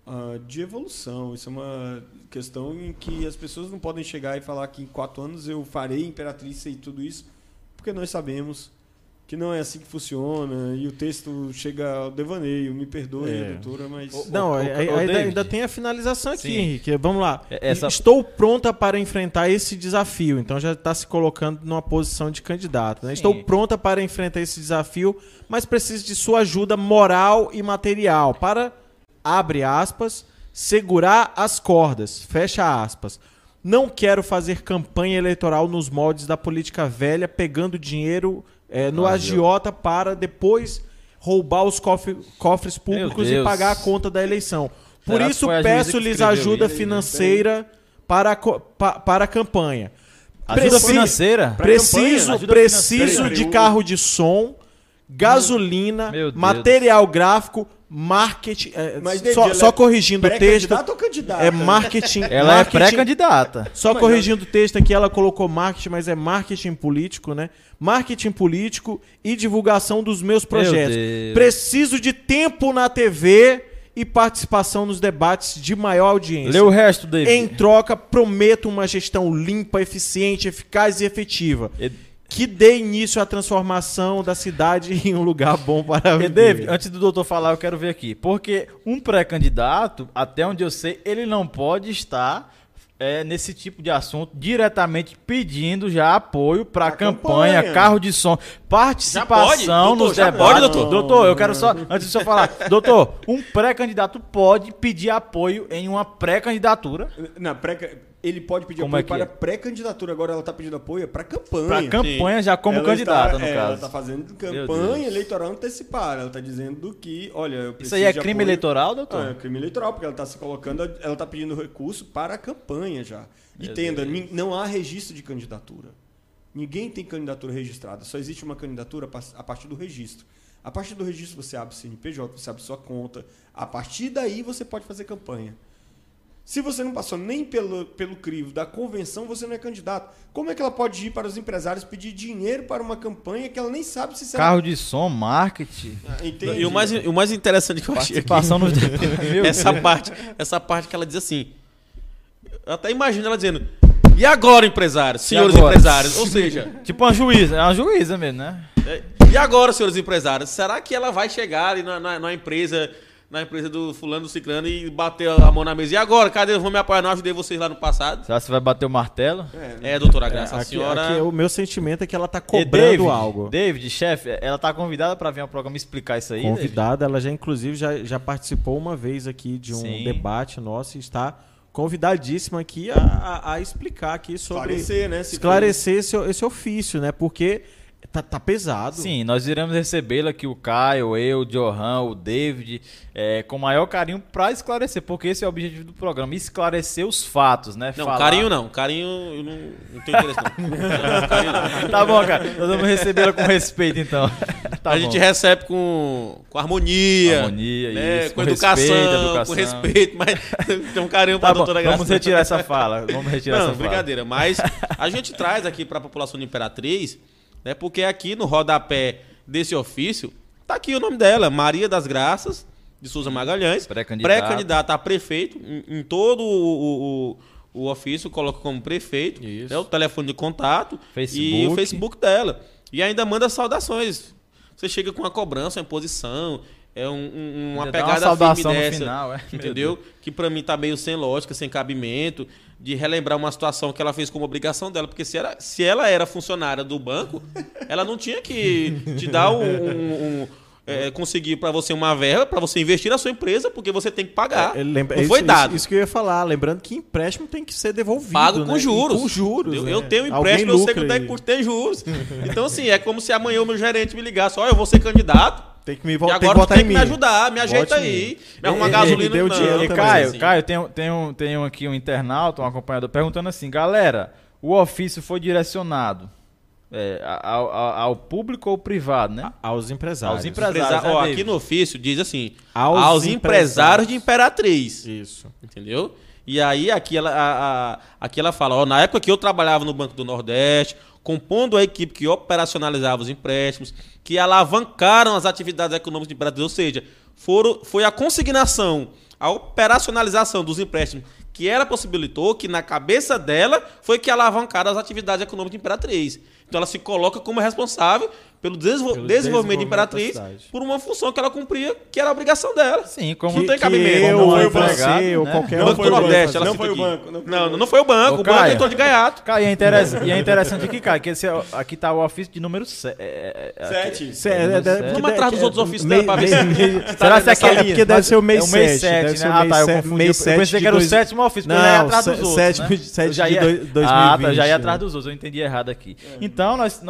ah, de evolução. Isso é uma questão em que as pessoas não podem chegar e falar que em quatro anos eu farei imperatriz e tudo isso, porque nós sabemos que não é assim que funciona e o texto chega ao devaneio. Me perdoe, É. doutora, mas Ô, Não, aí- ô, aí- ô, ainda, ainda tem a finalização aqui, Sim. Henrique. Vamos lá. É, essa- Estou pronta para enfrentar esse desafio. Então já está se colocando numa posição de candidato. né? Estou pronta para enfrentar esse desafio, mas preciso de sua ajuda moral e material para, abre aspas, segurar as cordas, fecha aspas. Não quero fazer campanha eleitoral nos moldes da política velha, pegando dinheiro eh, no Ah, agiota para depois roubar os cofre- cofres públicos e pagar a conta da eleição. Por Será isso, peço-lhes ajuda financeira para a, pa- para a campanha. Ajuda Preci- financeira? Preciso, campanha, preciso financeira. de carro de som, gasolina, Meu Deus. material gráfico, marketing. é, Mas, só, David, ela só é corrigindo o texto. ou candidata? É marketing. <laughs> Ela marketing- é pré-candidata. Só Mas corrigindo o texto aqui, ela colocou marketing, mas é marketing político, né? Marketing político e divulgação dos meus projetos. Deus. Preciso de tempo na TV e participação nos debates de maior audiência. Lê o resto, David. Em troca, prometo uma gestão limpa, eficiente, eficaz e efetiva. E- Que dê início à transformação da cidade <laughs> em um lugar bom para E, viver. David, antes do doutor falar, eu quero ver aqui. Porque um pré-candidato, até onde eu sei, ele não pode estar é, nesse tipo de assunto diretamente pedindo já apoio para campanha, campanha. carro de som, participação nos debates. pode, doutor? Doutor, eu quero só, antes de senhor falar, doutor, um pré-candidato pode pedir apoio em uma pré-candidatura Na pré, ele pode pedir Como apoio é para é? pré-candidatura, agora ela está pedindo apoio para campanha. para campanha já como Ela candidata, está- no é, Ela caso. está fazendo campanha eleitoral antecipada. Ela está dizendo que, olha, eu Isso preciso aí é crime apoio- eleitoral, doutor? Ah, é crime eleitoral, porque ela está se colocando, ela está pedindo recurso para a campanha já. E Meu tenda, Deus. nin- não há registro de candidatura. Ninguém tem candidatura registrada, só existe uma candidatura a partir do registro. A partir do registro você abre o CNPJ, você abre sua conta. A partir daí você pode fazer campanha. Se você não passou nem pelo, pelo crivo da convenção, você não é candidato. Como é que ela pode ir para os empresários pedir dinheiro para uma campanha que ela nem sabe se será? Carro de som, marketing. Ah, e o mais, o mais interessante que eu achei aqui, nos <laughs> essa parte, essa parte que ela diz assim. Eu até imagino ela dizendo: "E agora, empresários, senhores agora? empresários?" Ou seja, <laughs> tipo uma juíza, é uma juíza mesmo, né? É, e agora, senhores empresários, será que ela vai chegar ali na, na, na empresa na empresa do fulano do ciclano e bater a mão na mesa. E agora? Cadê? Vão me apoiar? Não ajudei vocês lá no passado. Será que você vai bater o martelo? É, é doutora Graça, é, aqui, a senhora... Aqui, o meu sentimento é que ela tá cobrando David, algo. David, chefe, ela tá convidada para vir ao programa explicar isso aí? Convidada, David? ela já inclusive já, já participou uma vez aqui de um Sim. debate nosso e está convidadíssima aqui a, a, a explicar aqui sobre... Esclarecer, né? Esclarecer esse, esse ofício, né? Porque Tá, tá, pesado. Sim, nós iremos recebê-la aqui, o Caio, eu, o Johan, o David, é, com maior carinho para esclarecer, porque esse é o objetivo do programa, esclarecer os fatos, né? Não, Falar... carinho não, carinho eu não, não tenho interesse não. <laughs> carinho não. Tá bom, cara, nós vamos recebê-la com respeito então. <laughs> Tá a bom. gente recebe com, com harmonia, harmonia né? isso, com, com educação, respeito, educação, com respeito, mas <laughs> tem um carinho para tá a doutora Graça. Vamos retirar essa fala, vamos retirar não, essa brincadeira, fala. mas a gente traz aqui para a população de Imperatriz né? Porque aqui no rodapé desse ofício, tá aqui o nome dela, Maria das Graças de Souza Magalhães, pré-candidata pré a prefeito, em, em todo o, o, o, ofício coloca como prefeito, né? o telefone de contato Facebook. e o Facebook dela. E ainda manda saudações. Você chega com uma cobrança, uma imposição, é um, um, uma pegada uma firme dessa, final, é. entendeu? Que para mim tá meio sem lógica, sem cabimento, de relembrar uma situação que ela fez como obrigação dela, porque se, era, se ela era funcionária do banco, ela não tinha que te dar um, um é, conseguir para você uma verba para você investir na sua empresa, porque você tem que pagar. É, lembra, não foi isso, dado. Isso, que eu ia falar, lembrando que empréstimo tem que ser devolvido. Pago com né? juros. com juros. Eu, né? eu tenho empréstimo, eu sei é que tem juros. então, assim, é como se amanhã o meu gerente me ligasse: olha, eu vou ser candidato tem que me, voltar. e agora tem que me ajudar, me ajeita aí. Me arruma gasolina. Deu não, dinheiro também, Caio, assim. Caio tem, tem, um, tem um aqui um internauta, um acompanhador, perguntando assim, galera, o ofício foi direcionado é, ao, ao, ao, público ou privado, né? Aos empresários. Aos empresários. Né, Ó, aqui no ofício diz assim, aos, aos empresários. empresários de Imperatriz. Isso. Entendeu? E aí aqui ela, a, a, aqui ela fala, ó, na época que eu trabalhava no Banco do Nordeste, compondo a equipe que operacionalizava os empréstimos, que alavancaram as atividades econômicas de Imperatriz, ou seja, foram, foi a consignação, a operacionalização dos empréstimos que ela possibilitou, que na cabeça dela foi que alavancaram as atividades econômicas de Imperatriz. Então ela se coloca como responsável pelo, desenvol pelo desenvolvimento de Imperatriz por uma função que ela cumpria, que era a obrigação dela. Sim, como não tem cabimento. Eu, não foi o banco, né? qualquer não, foi o Nordeste, não foi o banco. Não, não, não foi o banco. o banco é entrou de gaiato. Cara, e é interessante, e é interessante aqui, cara, que esse, é aqui tá o ofício de número 7. Vamos atrás dos outros ofícios dela pra ver se... Será que é porque deve ser o mês 7, né? Ah, tá, eu confundi. Eu pensei que era o sétimo ofício, porque eu ia atrás dos outros. Sétimo de 2020. Ah, tá, já ia atrás dos outros, eu entendi errado aqui. Então, nós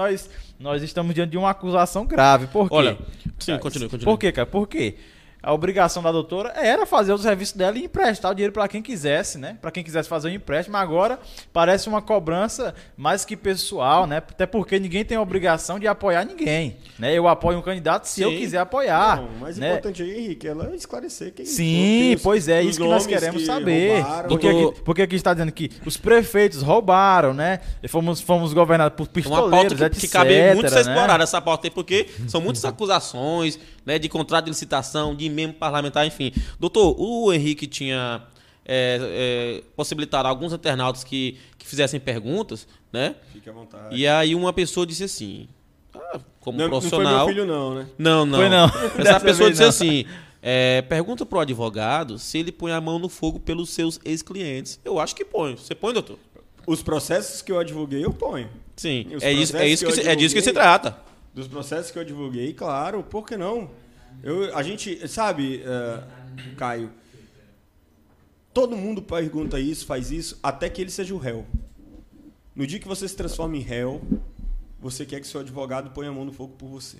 nós estamos diante de uma acusação grave. Por quê? Olha, sim, continue, continue. Por quê, cara? Por quê? A obrigação da doutora era fazer o serviço dela e emprestar o dinheiro para quem quisesse, né? Para quem quisesse fazer um empréstimo. Agora parece uma cobrança mais que pessoal, né? Até porque ninguém tem a obrigação de apoiar ninguém, né? Eu apoio um candidato se Sim. eu quiser apoiar. Não, o mais né? importante aí, Henrique, ela é esclarecer quem Sim, pois é, isso que nós queremos que saber. Porque aqui, porque aqui está dizendo que os prefeitos roubaram, né? E fomos, fomos governados por pistoleiros, uma pauta que, etc, que cabe muito ser né? explorada essa pauta aí, porque são muitas acusações, né, de contrato de licitação, de membro parlamentar, enfim. Doutor, o Henrique tinha é, é, possibilitado alguns internautas que, que fizessem perguntas, né? Fique à vontade. E aí uma pessoa disse assim, ah, como não, profissional... Não foi meu filho não, né? Não, não. Foi não. <laughs> Essa pessoa disse não. assim... É, pergunta pro advogado se ele põe a mão no fogo pelos seus ex-clientes. Eu acho que põe. Você põe, doutor? Os processos que eu advoguei, eu ponho. Sim, é isso, é, isso que, que se, é disso que se trata dos processos que eu divulguei, claro, por que não? Eu, a gente, sabe, uh, Caio, todo mundo pergunta isso, faz isso, até que ele seja o réu. No dia que você se transforma em réu, você quer que seu advogado ponha a mão no fogo por você.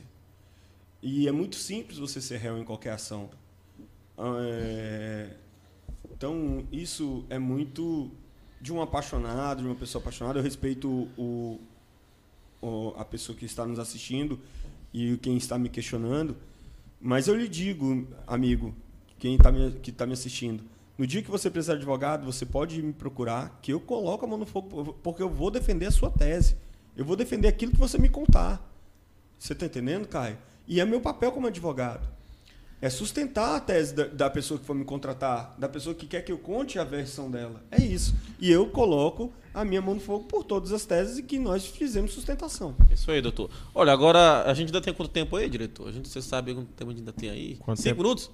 E é muito simples você ser réu em qualquer ação. É... Então, isso é muito de um apaixonado, de uma pessoa apaixonada. Eu respeito o, a pessoa que está nos assistindo e quem está me questionando, mas eu lhe digo, amigo, quem está me, que está me assistindo, no dia que você precisar de advogado, você pode me procurar, que eu coloco a mão no fogo, porque eu vou defender a sua tese. Eu vou defender aquilo que você me contar. Você está entendendo, Caio? E é meu papel como advogado. É sustentar a tese da, da pessoa que for me contratar, da pessoa que quer que eu conte a versão dela. É isso. E eu coloco a minha mão no fogo por todas as teses e que nós fizemos sustentação. Isso aí, doutor. Olha, agora a gente ainda tem quanto tempo aí, diretor? A gente, você sabe quanto tempo a gente ainda tem aí? Quanto Cinco tempo? minutos?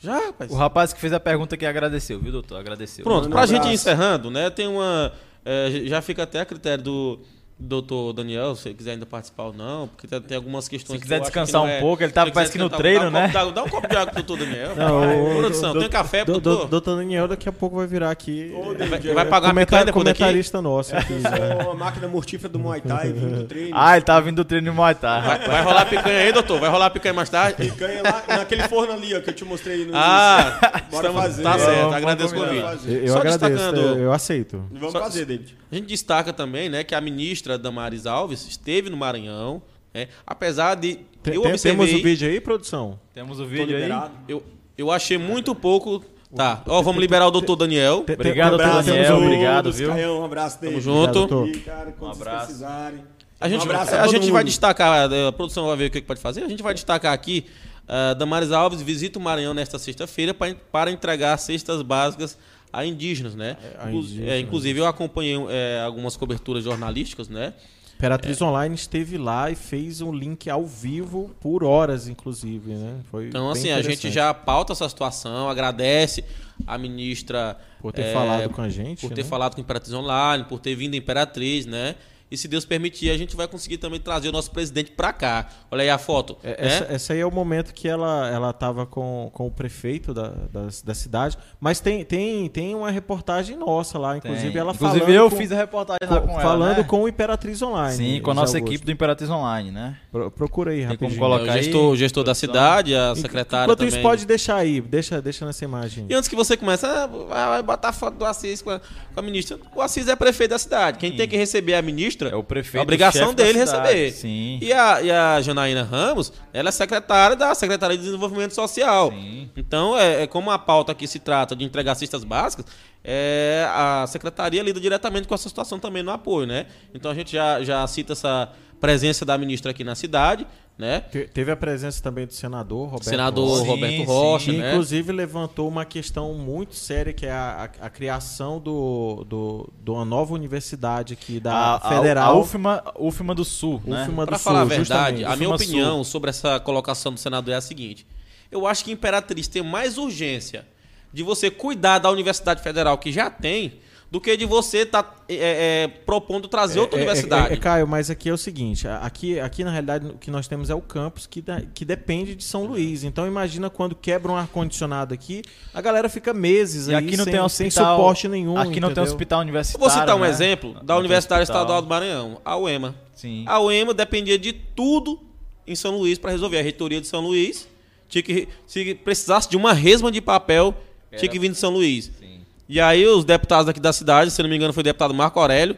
Já, rapaz. O rapaz que fez a pergunta aqui agradeceu, viu, doutor? Agradeceu. Pronto, um pra gente encerrando, né? Tem uma. é, já fica até a critério do doutor Daniel, se ele quiser ainda participar ou não, porque tem, algumas questões. Se que quiser que descansar não um é- pouco, ele se tava quiser parece que no treino, dá um né? copo d'água- Dá um copo de água pro doutor Daniel. Não, o- produção, do- tem café pro do- doutor? do- Doutor Daniel daqui a pouco vai virar aqui. Ô, é, David, Vai, vai pagar uma comentar- picanha depois daqui? comentarista nosso aqui. <laughs> né? Sou a máquina mortífera do Muay Thai, vindo do treino. Ah, ele tava vindo do treino de Muay Thai. Vai, vai rolar picanha aí, doutor? Vai rolar picanha mais tarde? Picanha lá naquele forno ali, ó, que eu te mostrei no Ah, início. Bora estamos- fazer. tá certo, vamos agradeço o convite. Eu, agradeço, destacando- eu, aceito. Vamos fazer, David. A gente destaca também, né, que a ministra Damares Alves esteve no Maranhão, né, apesar de Tem- eu observei, temos o vídeo aí, produção? Temos o vídeo aí. liberado. eu, eu achei muito pouco. Tá, ó, vamos liberar o doutor Daniel. Obrigado, doutor Daniel, obrigado, viu? Caião, um abraço, David. Tamo junto. Obrigado, E, cara, quando Um vocês abraço. precisarem. A gente, um abraço a todo gente vai destacar, a produção vai ver o que que pode fazer. A gente vai destacar aqui. ah, Damares Alves visita o Maranhão nesta sexta-feira para entregar cestas básicas a indígenas, né? a indígenas. é, inclusive eu acompanhei é, algumas coberturas jornalísticas, né? Imperatriz Online esteve lá e fez um link ao vivo por horas, inclusive, né? Foi Então, assim, a gente já pauta essa situação, agradece a ministra Por ter é, falado com a gente, por ter né? falado com a Imperatriz Online, por ter vindo a Imperatriz, né? E se Deus permitir, a gente vai conseguir também trazer o nosso presidente pra cá. Olha aí a foto. É, né? Essa, essa aí é o momento que ela ela estava com, com o prefeito da, da, da cidade, mas tem, tem, tem uma reportagem nossa lá, inclusive Tem. ela Inclusive falando eu com, fiz a reportagem com- lá com ela, falando né? com o Imperatriz Online. Sim, com a nossa Augusto. equipe do Imperatriz Online, né? Pro- Procura aí Tem como rapidinho. colocar É, o aí, gestor, o gestor da cidade, a secretária Enquanto também. isso, pode deixar aí, deixa, deixa nessa imagem. E antes que você comece, ah, vai vai botar a foto do Assis com a, com a ministra. O Assis é prefeito da cidade. Quem Sim. tem que receber é a ministra. É o prefeito, A obrigação dele receber. Sim. E a, e a Janaína Ramos, ela é secretária da Secretaria de Desenvolvimento Social. Sim. Então, é, é como a pauta aqui se trata de entregar cestas básicas, é, a secretaria lida diretamente com essa situação também no apoio, né? Então a gente já, já cita essa presença da ministra aqui na cidade, né? Te- Teve a presença também do senador Roberto Senador Rocha, Sim, Roberto sim. Rocha, que né? inclusive levantou uma questão muito séria, que é a, a- a criação do, do, de uma nova universidade aqui da A, Federal. A UFMA, UFMA do Sul, né? UFMA Para falar a Sul, verdade, a minha Sul. opinião sobre essa colocação do senador é a seguinte: eu acho que Imperatriz tem mais urgência de você cuidar da Universidade Federal que já tem do que de você estar propondo trazer outra É, é, universidade. é, é, Caio, mas aqui é o seguinte: aqui, aqui na realidade o que nós temos é o campus que, da- que depende de São Luís. Então imagina quando quebra um ar-condicionado aqui, a galera fica meses E aí aqui não sem, tem sem hospital. suporte nenhum. Aqui não tem entendeu? hospital Eu universitário. vou citar um né? exemplo Não da tem Universidade hospital. Estadual do Maranhão, a UEMA. Sim. A UEMA dependia de tudo em São Luís para resolver. A reitoria de São Luís tinha que, se precisasse de uma resma de papel, tinha que vir de São Luís. E aí os deputados aqui da cidade, se não me engano foi o deputado Marco Aurélio,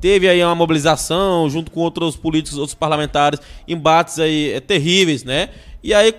teve aí uma mobilização junto com outros políticos, outros parlamentares, embates aí eh, terríveis, né? E aí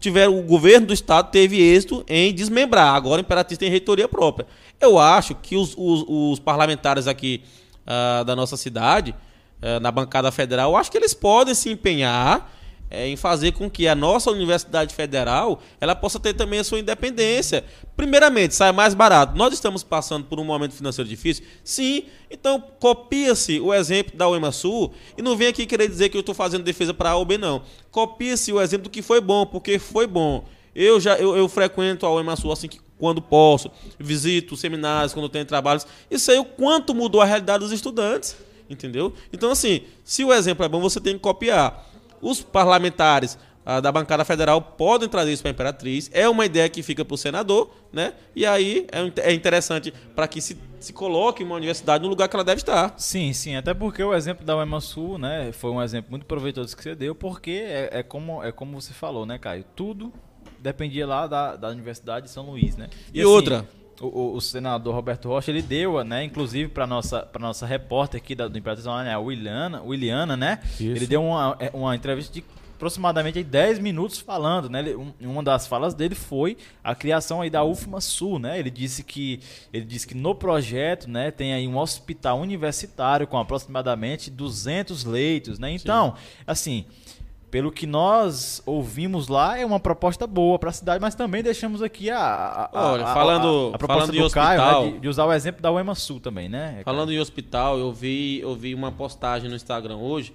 tiveram o governo do estado teve êxito em desmembrar. Agora a Imperatriz tem reitoria própria. Eu acho que os, os- os parlamentares aqui ah, da nossa cidade, ah, na bancada federal, acho que eles podem se empenhar eh, em fazer com que a nossa Universidade Federal ela possa ter também a sua independência. Primeiramente, sai mais barato. Nós estamos passando por um momento financeiro difícil? Sim. Então, copia-se o exemplo da UEMASul e não vem aqui querer dizer que eu estou fazendo defesa para A ou B, não. Copia-se o exemplo do que foi bom, porque foi bom. Eu já eu, eu frequento a UEMASul assim que quando posso, visito seminários quando tenho trabalhos e sei o quanto mudou a realidade dos estudantes, entendeu? Então assim, se o exemplo é bom, você tem que copiar. Os parlamentares ah, da bancada federal podem trazer isso para a Imperatriz. É uma ideia que fica para o senador, né? E aí é, é interessante para que se, se coloque uma universidade no lugar que ela deve estar. Sim, sim, até porque o exemplo da UEMA Sul, né, foi um exemplo muito proveitoso que você deu, porque é, é como, é como você falou, né, Caio? Tudo dependia lá da, da Universidade de São Luís, né? E, assim, outra, o, o senador Roberto Rocha, ele deu, né, inclusive para nossa para nossa repórter aqui da, do Imperatriz Online, a Williana, Williana, né? Isso. Ele deu uma, é, uma entrevista de aproximadamente aí 10 minutos falando, né? Ele- um- uma das falas dele foi a criação aí da UFMA Sul, né? Ele disse que ele disse que no projeto, né, tem aí um hospital universitário com aproximadamente 200 leitos, né? Então, assim, pelo que nós ouvimos lá, é uma proposta boa para a cidade, mas também deixamos aqui a, a, a- Olha, falando- a, a proposta falando em do Caio, hospital- né, de, de usar o exemplo da UEMA Sul também, né? Falando em hospital, eu vi, eu vi uma postagem no Instagram hoje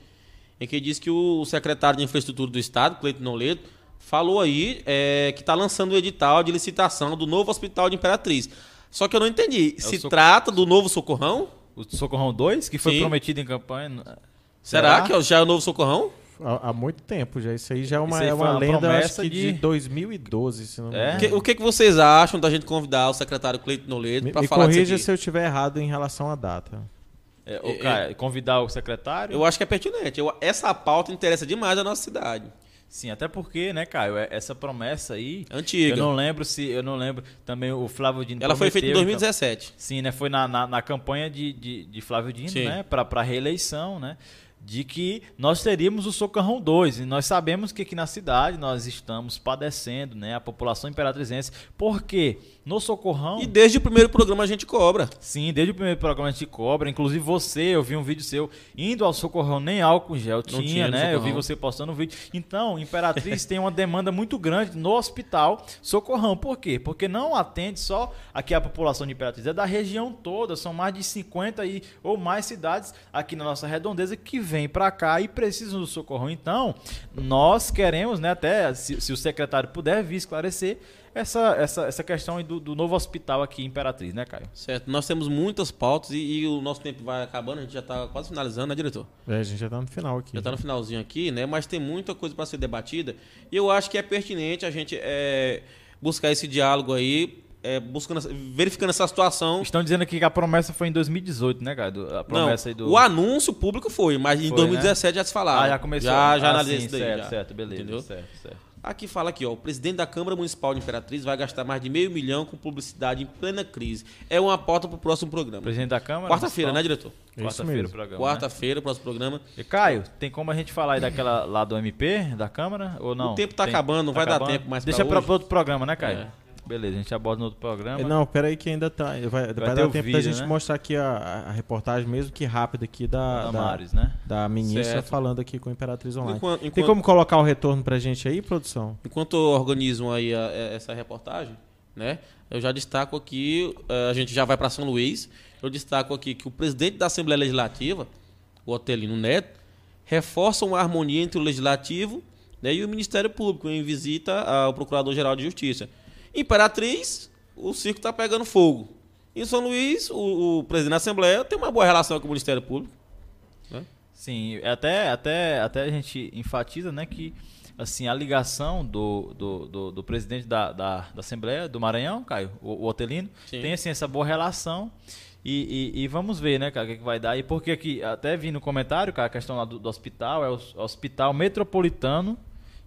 em que diz que o secretário de Infraestrutura do Estado, Cleiton Noleto, falou aí é, que está lançando o edital de licitação do novo hospital de Imperatriz. Só que eu não entendi. É Se trata do novo Socorrão? O Socorrão 2, que foi Sim. prometido em campanha. Será, que já é o novo Socorrão? Há, há muito tempo já. Isso aí já é uma, é uma uma lenda, acho promessa que de- de 2012, se não me É? engano. O que, o que vocês acham da gente convidar o secretário Cleiton Noleto Me, para me falar disso corrija se eu estiver errado em relação à data. É, o Caio, convidar o secretário? Eu acho que é pertinente. Eu- essa pauta interessa demais a nossa cidade. Sim, até porque, né, Caio, é- essa promessa aí. Antiga. Eu não lembro se. Eu não lembro. Também o Flávio Dino. Ela foi feita em prometeu, 2017. Então, sim, né? Foi na, na, na campanha de, de, de Flávio Dino, Sim. né? Pra, pra reeleição, né? De que nós teríamos o Socorrão 2. E nós sabemos que aqui na cidade nós estamos padecendo, né? A população imperatrizense. Porque no Socorrão. E desde o primeiro programa a gente cobra. Sim, desde o primeiro programa a gente cobra. Inclusive você, eu vi um vídeo seu indo ao Socorrão, nem álcool gel tinha, tinha né? Eu vi você postando um vídeo. Então, Imperatriz <laughs> tem uma demanda muito grande no hospital Socorrão. Por quê? Porque não atende só aqui a população de Imperatriz, é da região toda. São mais de 50 e, ou mais cidades aqui na nossa redondeza que vêm para cá e precisam do Socorrão. Então, nós queremos, né, até se, se o secretário puder vir esclarecer essa, essa, essa questão aí do, do novo hospital aqui em Imperatriz, né, Caio? Certo. Nós temos muitas pautas e, e o nosso tempo vai acabando. A gente já está quase finalizando, né, diretor? É, a gente já tá no final aqui. Já está no finalzinho aqui, né? Mas tem muita coisa para ser debatida. E eu acho que é pertinente a gente é, buscar esse diálogo aí, é, buscando, verificando essa situação. Estão dizendo aqui que a promessa foi em 2018, né, Caio? Do- A Não, promessa aí do. o anúncio público foi, mas em Foi, 2017 já se falava. Ah, já começou. Já, já ah, analisei sim, isso daí. Certo, já. certo, beleza. Entendeu? Certo, certo. Aqui fala aqui, ó, o presidente da Câmara Municipal de Imperatriz vai gastar mais de meio milhão com publicidade em plena crise. É uma pauta para o próximo programa. Presidente da Câmara. Quarta-feira, né, diretor? Quarta-feira o programa. né? Quarta-feira, próximo programa. E Caio, tem como a gente falar aí daquela lá do MP, da Câmara, ou não? O tempo tá Tem- acabando, não vai dar tempo mais Deixa hoje. outro programa, né, Caio? É. Beleza, a gente aborda no outro programa. É, Não, pera aí que ainda tá. Vai, vai, ter dar tempo da vídeo, gente né? mostrar aqui a, a reportagem, mesmo que rápida aqui da, da, Damares, né? da ministra Certo. falando aqui com a Imperatriz Online. Enquanto, Tem enquanto- como colocar o retorno pra gente aí, produção? enquanto eu organizo aí a- a- essa reportagem, né? Eu já destaco aqui, eh, a gente já vai para São Luís. Eu destaco aqui que o presidente da Assembleia Legislativa, o Otelino Neto, reforça uma harmonia entre o legislativo né, e o Ministério Público em visita ao Procurador-Geral de Justiça. Imperatriz, o circo está pegando fogo. Em São Luís, o, o presidente da Assembleia tem uma boa relação com o Ministério Público. Sim, até, até, até a gente enfatiza, né, que assim, a ligação do, do, do, do presidente da, da, da Assembleia do Maranhão, Caio, o, o Otelino, Sim. tem assim, essa boa relação. E, e, e vamos ver, né, cara, o que, que vai dar. E porque aqui, até vi no comentário, cara, a questão lá do, do hospital, é o Hospital Metropolitano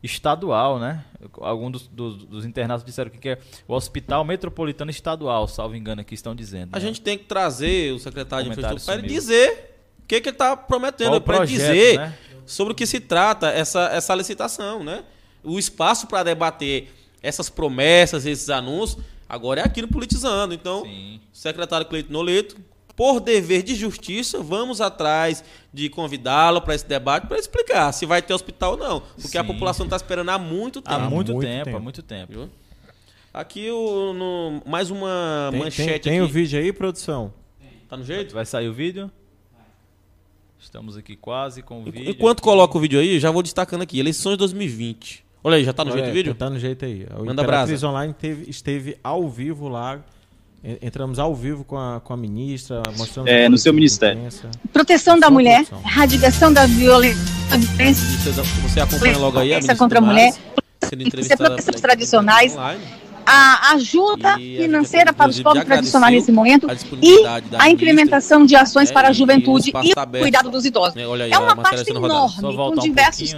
Estadual, né? Alguns dos, dos, dos internatos disseram que é o Hospital Metropolitano Estadual, salvo engano, aqui estão dizendo. A né? gente tem que trazer o secretário de Infraestrutura para ele dizer o que, que ele está prometendo, para ele dizer né? sobre o que se trata essa, essa licitação, né? O espaço para debater essas promessas, esses anúncios, agora é aqui no Politizando. Então, Sim. secretário Cleiton Noleto, por dever de justiça, vamos atrás de convidá-lo para esse debate para explicar se vai ter hospital ou não. Porque a Sim. população está esperando há muito tempo. Há muito, muito tempo, tempo. há muito tempo. viu? Aqui o, no- mais uma Tem, manchete tem, tem o aqui. vídeo aí, produção? Tá no jeito? Vai sair o vídeo? Estamos aqui quase com o vídeo. Enquanto coloca o vídeo aí, já vou destacando aqui. Eleições 2020. Olha aí, já tá no Olha, jeito o vídeo? Tá no jeito aí. O Manda Imperatriz brasa. Online teve- esteve ao vivo lá. En- Entramos ao vivo com a, com a ministra, mostramos É, no seu ministério. proteção da mulher, produção. erradicação da violência, Você, acompanha logo aí a Violência ministra contra a mulher, entrevistada profissões pela tradicionais, online. a ajuda E a financeira gente, para os já tradicionais nesse momento a e a implementação de ações para a juventude espaço e tá o aberto. cuidado dos idosos. né? Aí, É a uma. Só enorme, com um diversos né?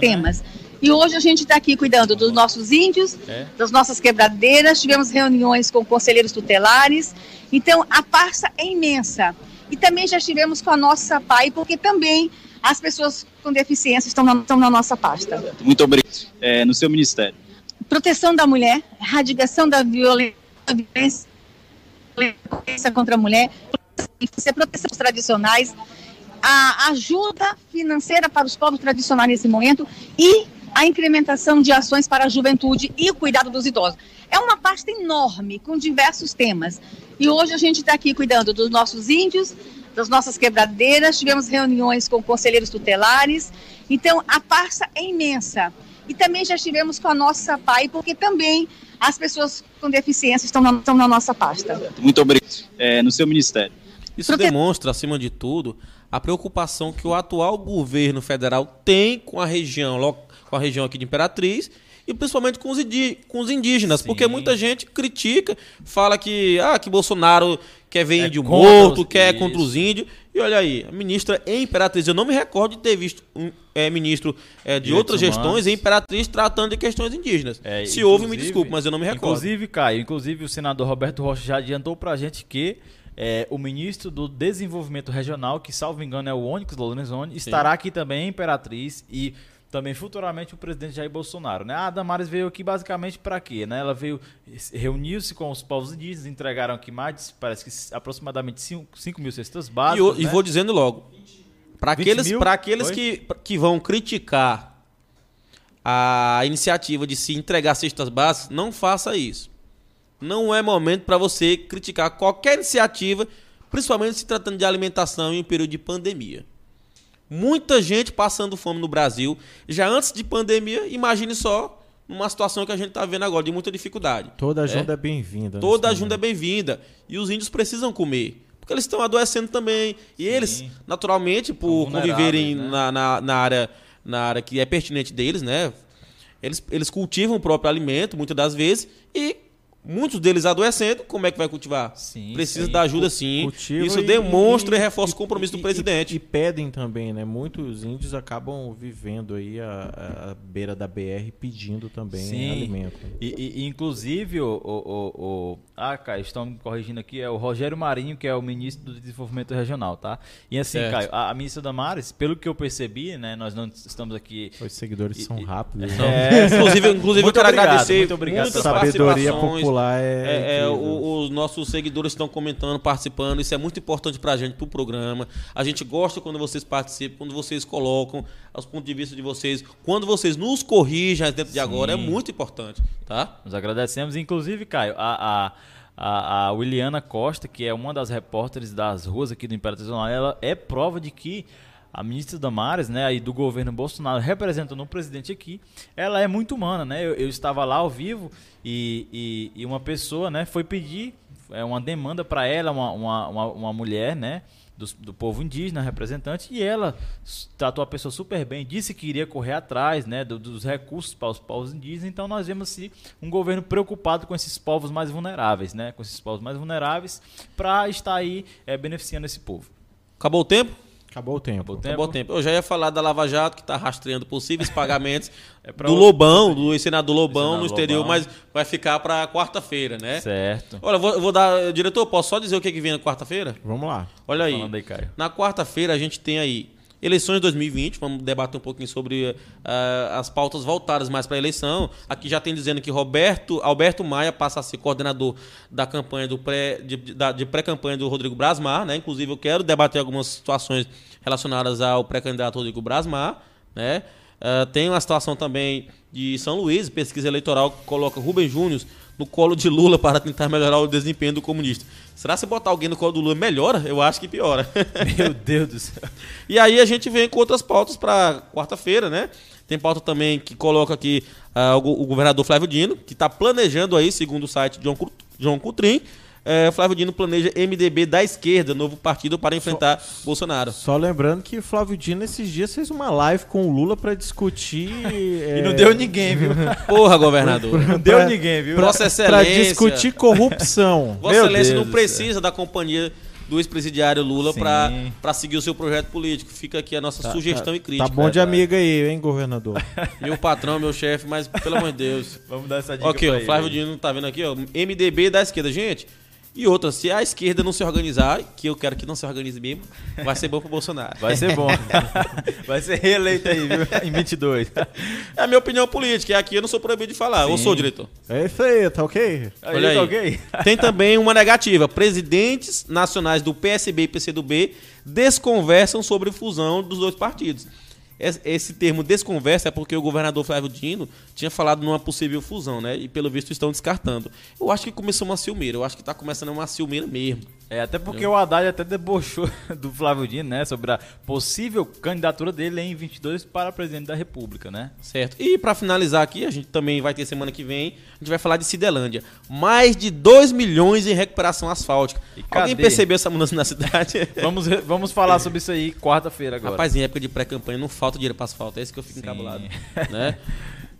E hoje a gente está aqui cuidando dos nossos índios, É. das nossas quebradeiras, tivemos reuniões com conselheiros tutelares. Então, a pasta é imensa. E também já estivemos com a nossa PAI, porque também as pessoas com deficiência estão na, estão na nossa pasta. Muito obrigado. É, no seu ministério. Proteção da mulher, erradicação da violência, violência contra a mulher, proteção dos tradicionais, a ajuda financeira para os povos tradicionais nesse momento e a incrementação de ações para a juventude e o cuidado dos idosos. É uma pasta enorme, com diversos temas. E hoje a gente está aqui cuidando dos nossos índios, das nossas quebradeiras, tivemos reuniões com conselheiros tutelares. Então, a pasta é imensa. E também já estivemos com a nossa PAI, porque também as pessoas com deficiência estão na, estão na nossa pasta. Muito obrigado. É, no seu ministério. Isso Prote- demonstra, acima de tudo, a preocupação que o atual governo federal tem com a região, lo- com a região aqui de Imperatriz e principalmente com os, com os indígenas, Sim. porque muita gente critica, fala que ah, que Bolsonaro quer ver É índio morto, quer isso. contra os índios. E olha aí, a ministra em Imperatriz, eu não me recordo de ter visto um é, ministro é, de Direitos outras gestões humanos. em Imperatriz tratando de questões indígenas. É, Se houve, me desculpe, mas eu não me recordo. Inclusive, Caio, inclusive o senador Roberto Rocha já adiantou pra gente que é, o ministro do Desenvolvimento Regional, que salvo engano é o Onyx Lorenzoni, estará aqui também em Imperatriz e também futuramente o presidente Jair Bolsonaro, né? A Damares veio aqui basicamente para quê, né? Ela veio reuniu-se com os povos indígenas, entregaram aqui mais, parece que aproximadamente 5 mil cestas E, básicas, eu- e né? vou dizendo logo, para 20 aqueles, pra aqueles que, que vão criticar a iniciativa de se entregar cestas básicas, não faça isso. Não é momento para você criticar qualquer iniciativa, principalmente se tratando de alimentação em um período de pandemia. Muita gente passando fome no Brasil, já antes de pandemia, imagine só numa situação que a gente está vendo agora, de muita dificuldade. Toda ajuda é, bem-vinda. Toda nesse ajuda é momento. bem-vinda. E os índios precisam comer. Porque eles estão adoecendo também. E eles, naturalmente, por conviverem né? na, na, na área, na área que é pertinente deles, né? Eles, eles cultivam o próprio alimento, muitas das vezes, e muitos deles adoecendo, como é que vai cultivar? Sim, Precisa sim. da ajuda sim. Cultiva Isso e- demonstra e, e- reforça o compromisso e- do presidente. E, e pedem também, né? Muitos índios acabam vivendo aí a, a beira da BR pedindo também Sim. alimento. E, e- e, inclusive, o, o, o, o- Ah, Caio, estão me corrigindo aqui, é o Rogério Marinho, que é o ministro do Desenvolvimento Regional, tá? E assim, Certo. Caio, a, a ministra Damares, pelo que eu percebi, né, nós não estamos aqui. Os seguidores E- são e- rápidos. É, Inclusive, inclusive Muito eu quero obrigado, agradecer muito obrigado muitas pela Sabedoria participações. Popular é. É, é, o- os nossos seguidores estão comentando, participando. Isso é muito importante pra gente, pro programa. A gente gosta quando vocês participam, quando vocês colocam os pontos de vista de vocês, quando vocês nos corrigem dentro de agora. É Sim. muito importante, tá? Nós agradecemos, inclusive, Caio, a, a, a, a Williana Costa, que é uma das repórteres das ruas aqui do Imperatriz Online, ela é prova de que a ministra Damares, né, aí do governo Bolsonaro, representando o presidente aqui, ela é muito humana, né? Eu, eu estava lá ao vivo e, e, e uma pessoa, né, foi pedir é, uma demanda para ela, uma, uma, uma, mulher, né, do, do povo indígena, representante, e ela tratou a pessoa super bem, disse que iria correr atrás né, do- dos recursos para os povos indígenas, então nós vemos assim, um governo preocupado com esses povos mais vulneráveis, né, com esses povos mais vulneráveis, para estar aí eh, beneficiando esse povo. Acabou o tempo? Acabou o tempo. Acabou o Acabou o tempo. Eu já ia falar da Lava Jato, que está rastreando possíveis pagamentos <laughs> É do Lobão, do ex-senador Lobão, Senador no exterior, Lobão. mas vai ficar para quarta-feira, né? Certo. Olha, eu vou, eu vou dar. Diretor, posso só dizer o que, que vem na quarta-feira? Vamos lá. Olha aí. Aí, Caio. Na quarta-feira a gente tem aí eleições 2020, vamos debater um pouquinho sobre ah, as pautas voltadas mais para a eleição. Aqui já tem dizendo que Roberto Alberto Maia passa a ser coordenador da campanha do pré de, de pré-campanha do Rodrigo Brasmar, né? Inclusive eu quero debater algumas situações relacionadas ao pré-candidato Rodrigo Brasmar, né? Ah, tem uma situação também de São Luís, pesquisa eleitoral que coloca Rubem Júnior no colo de Lula para tentar melhorar o desempenho do comunista. Será que se botar alguém no colo do Lula melhora? Eu acho que piora. <laughs> Meu Deus do céu. E aí a gente vem com outras pautas para quarta-feira, né? Tem pauta também que coloca aqui ah, o, go- o governador Flávio Dino, que está planejando aí, segundo o site John, Cru- John Coutrin, eh, Flávio Dino planeja MDB da esquerda, novo partido para enfrentar Bolsonaro. Só lembrando que Flávio Dino esses dias fez uma live com o Lula pra discutir. <laughs> E não deu ninguém, viu? <laughs> Porra, governador. Não deu ninguém, viu? Vossa Pra Excelência. discutir corrupção. Vossa Meu Excelência Deus não precisa da companhia do ex-presidiário Lula para seguir o seu projeto político. Fica aqui a nossa Tá- sugestão tá- e crítica. Tá bom de verdade. amiga aí, hein, governador? <laughs> Meu patrão, meu chefe, mas pelo amor de Deus. Vamos dar essa dica Ok, ó, ele Flávio aí. Dino tá vendo aqui, ó. MDB da esquerda, gente. E outra, se a esquerda não se organizar, que eu quero que não se organize mesmo, vai ser bom pro Bolsonaro. Vai ser bom. <laughs> Vai ser reeleito aí, viu? Em 22. É a minha opinião política, e aqui eu não sou proibido de falar. Sim. sou, diretor? É isso aí, tá ok? Olha aí. tá ok? <laughs> Tem também uma negativa. Presidentes nacionais do PSB e PCdoB desconversam sobre fusão dos dois partidos. Es- Esse termo desconversa é porque o governador Flávio Dino tinha falado numa possível fusão, né? E pelo visto estão descartando. Eu acho que começou uma ciumeira. Eu acho que tá começando uma ciumeira mesmo. É, até porque o Haddad até debochou <laughs> do Flávio Dino, né? Sobre a possível candidatura dele em 22 para presidente da República, né? Certo. E pra finalizar aqui, a gente também vai ter semana que vem, a gente vai falar de Cidelândia. Mais de 2 milhões em recuperação asfáltica. E Alguém cadê? percebeu essa mudança na cidade? <laughs> Vamos, vamos falar sobre isso aí quarta-feira agora. Rapaz, em época de pré-campanha não falta dinheiro para asfalto, é isso que eu fico Sim. encabulado. <laughs> Né?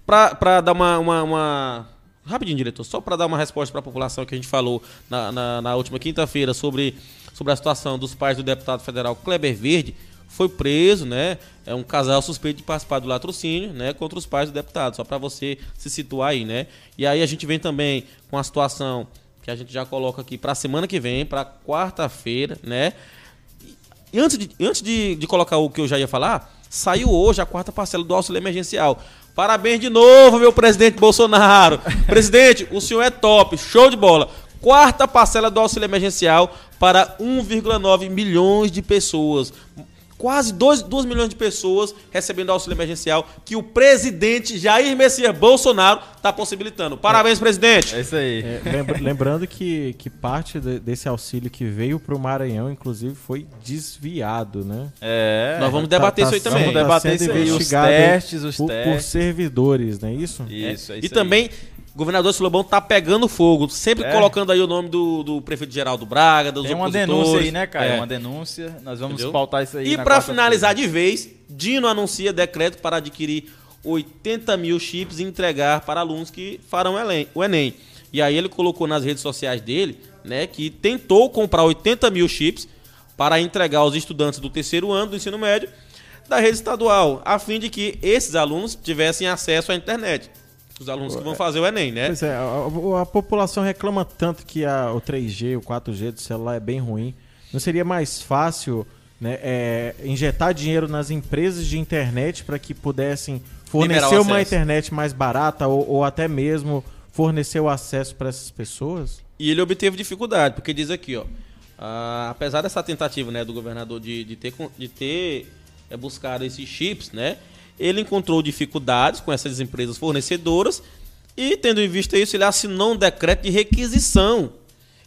Pra, pra dar uma, uma, uma- Rapidinho, diretor, só para dar uma resposta para a população que a gente falou na, na, na última quinta-feira sobre, sobre a situação dos pais do deputado federal Kleber Verde, foi preso, né? É um casal suspeito de participar do latrocínio, né? Contra os pais do deputado, só para você se situar aí, né? E aí a gente vem também com a situação que a gente já coloca aqui para a semana que vem, para quarta-feira, né? E antes, de, antes de, de colocar o que eu já ia falar, saiu hoje a quarta parcela do auxílio emergencial. Parabéns de novo, meu presidente Bolsonaro. <laughs> presidente, o senhor é top, show de bola. Quarta parcela do auxílio emergencial para 1,9 milhões de pessoas. Quase 2, milhões de pessoas recebendo auxílio emergencial que o presidente Jair Messias Bolsonaro está possibilitando. Parabéns, presidente. É isso aí. É, lembra- lembrando que, que parte de- desse auxílio que veio pro Maranhão, inclusive, foi desviado, né? É. Nós vamos debater isso aí também. Vamos debater sendo isso aí. Os testes, os por, por testes. servidores, não é isso? Isso, é isso E também, o governador Silobão tá pegando fogo, sempre É. colocando aí o nome do, do prefeito Geraldo Braga, dos Tem uma denúncia aí, né, cara? É. Uma denúncia. Nós vamos Entendeu? pautar isso aí. E para finalizar de vez, Dino anuncia decreto para adquirir 80 mil chips e entregar para alunos que farão o Enem- o Enem. E aí ele colocou nas redes sociais dele, né, que tentou comprar 80 mil chips para entregar aos estudantes do terceiro ano do ensino médio da rede estadual, a fim de que esses alunos tivessem acesso à internet. Os alunos que vão fazer o Enem, né? Pois é, a, a- população reclama tanto que a- o 3G, o 4G do celular é bem ruim. Não seria mais fácil né, é, injetar dinheiro nas empresas de internet para que pudessem fornecer uma internet mais barata ou, ou até mesmo fornecer o acesso para essas pessoas? E ele obteve dificuldade, porque diz aqui, ó. ah, apesar dessa tentativa né, do governador de, de ter, de ter é, buscado esses chips, né? Ele encontrou dificuldades com essas empresas fornecedoras e, tendo em vista isso, ele assinou um decreto de requisição.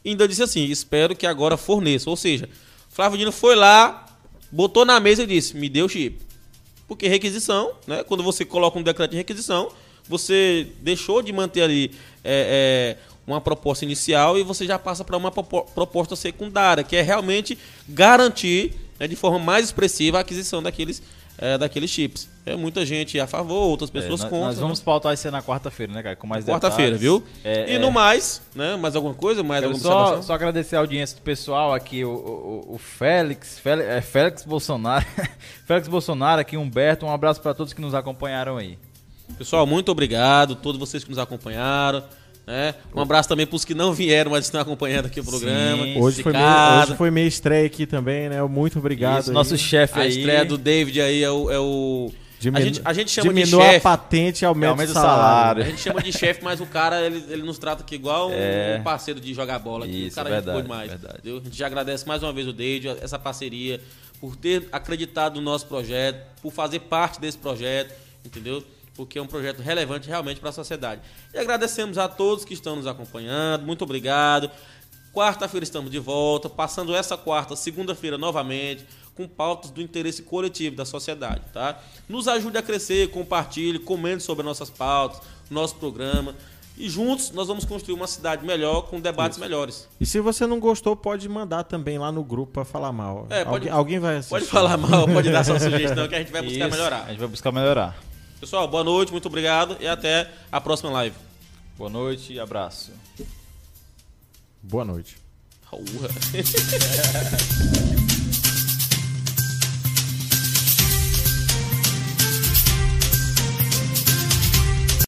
E ainda disse assim: espero que agora forneça. Ou seja, Flávio Dino foi lá, botou na mesa e disse: me deu chip. Porque requisição, né? Quando você coloca um decreto de requisição, você deixou de manter ali é, é, uma proposta inicial e você já passa para uma propo- proposta secundária, que é realmente garantir né, de forma mais expressiva a aquisição daqueles, é, daqueles chips. É muita gente a favor, outras É, pessoas nós, contra. nós vamos né? pautar isso aí na quarta-feira, né, cara? Com mais Quarta-feira, viu? É, e é, no mais, né? Mais alguma coisa? Mais alguma só, só agradecer a audiência do pessoal aqui, o, o, o Félix, Félix, é Félix Bolsonaro, <laughs> Félix Bolsonaro aqui, Humberto, um abraço para todos que nos acompanharam aí. Pessoal, muito obrigado. Todos vocês que nos acompanharam. Né? Um abraço também para os que não vieram, mas estão acompanhando aqui o programa. Sim. Hoje de foi, minha, hoje foi minha estreia aqui também, né? Muito obrigado. Isso, aí. nosso chefe A aí. estreia do David aí é o. É o... Diminu- a, gente, a gente chama de diminua a chefe. patente e aumenta, Aumenta o salário. salário. A gente chama de chefe, mas o cara, ele, ele nos trata aqui igual É. um parceiro de jogar bola. aqui. Isso, o cara é é gente boa verdade, demais. verdade. A gente já agradece mais uma vez o David, essa parceria, por ter acreditado no nosso projeto, por fazer parte desse projeto, entendeu? Porque é um projeto relevante realmente para a sociedade. E agradecemos a todos que estão nos acompanhando. Muito obrigado. Quarta-feira estamos de volta, passando essa quarta, segunda-feira novamente, com pautas do interesse coletivo da sociedade, tá? Nos ajude a crescer, compartilhe, comente sobre nossas pautas, nosso programa. E juntos nós vamos construir uma cidade melhor, com debates melhores. E se você não gostou, pode mandar também lá no grupo pra falar mal. É, pode- alguém, alguém vai assistir. Pode falar mal, pode dar sua sugestão que a gente vai buscar Isso, melhorar. A gente vai buscar melhorar. Pessoal, boa noite, muito obrigado e até a próxima live. Boa noite e abraço. Boa noite. <laughs>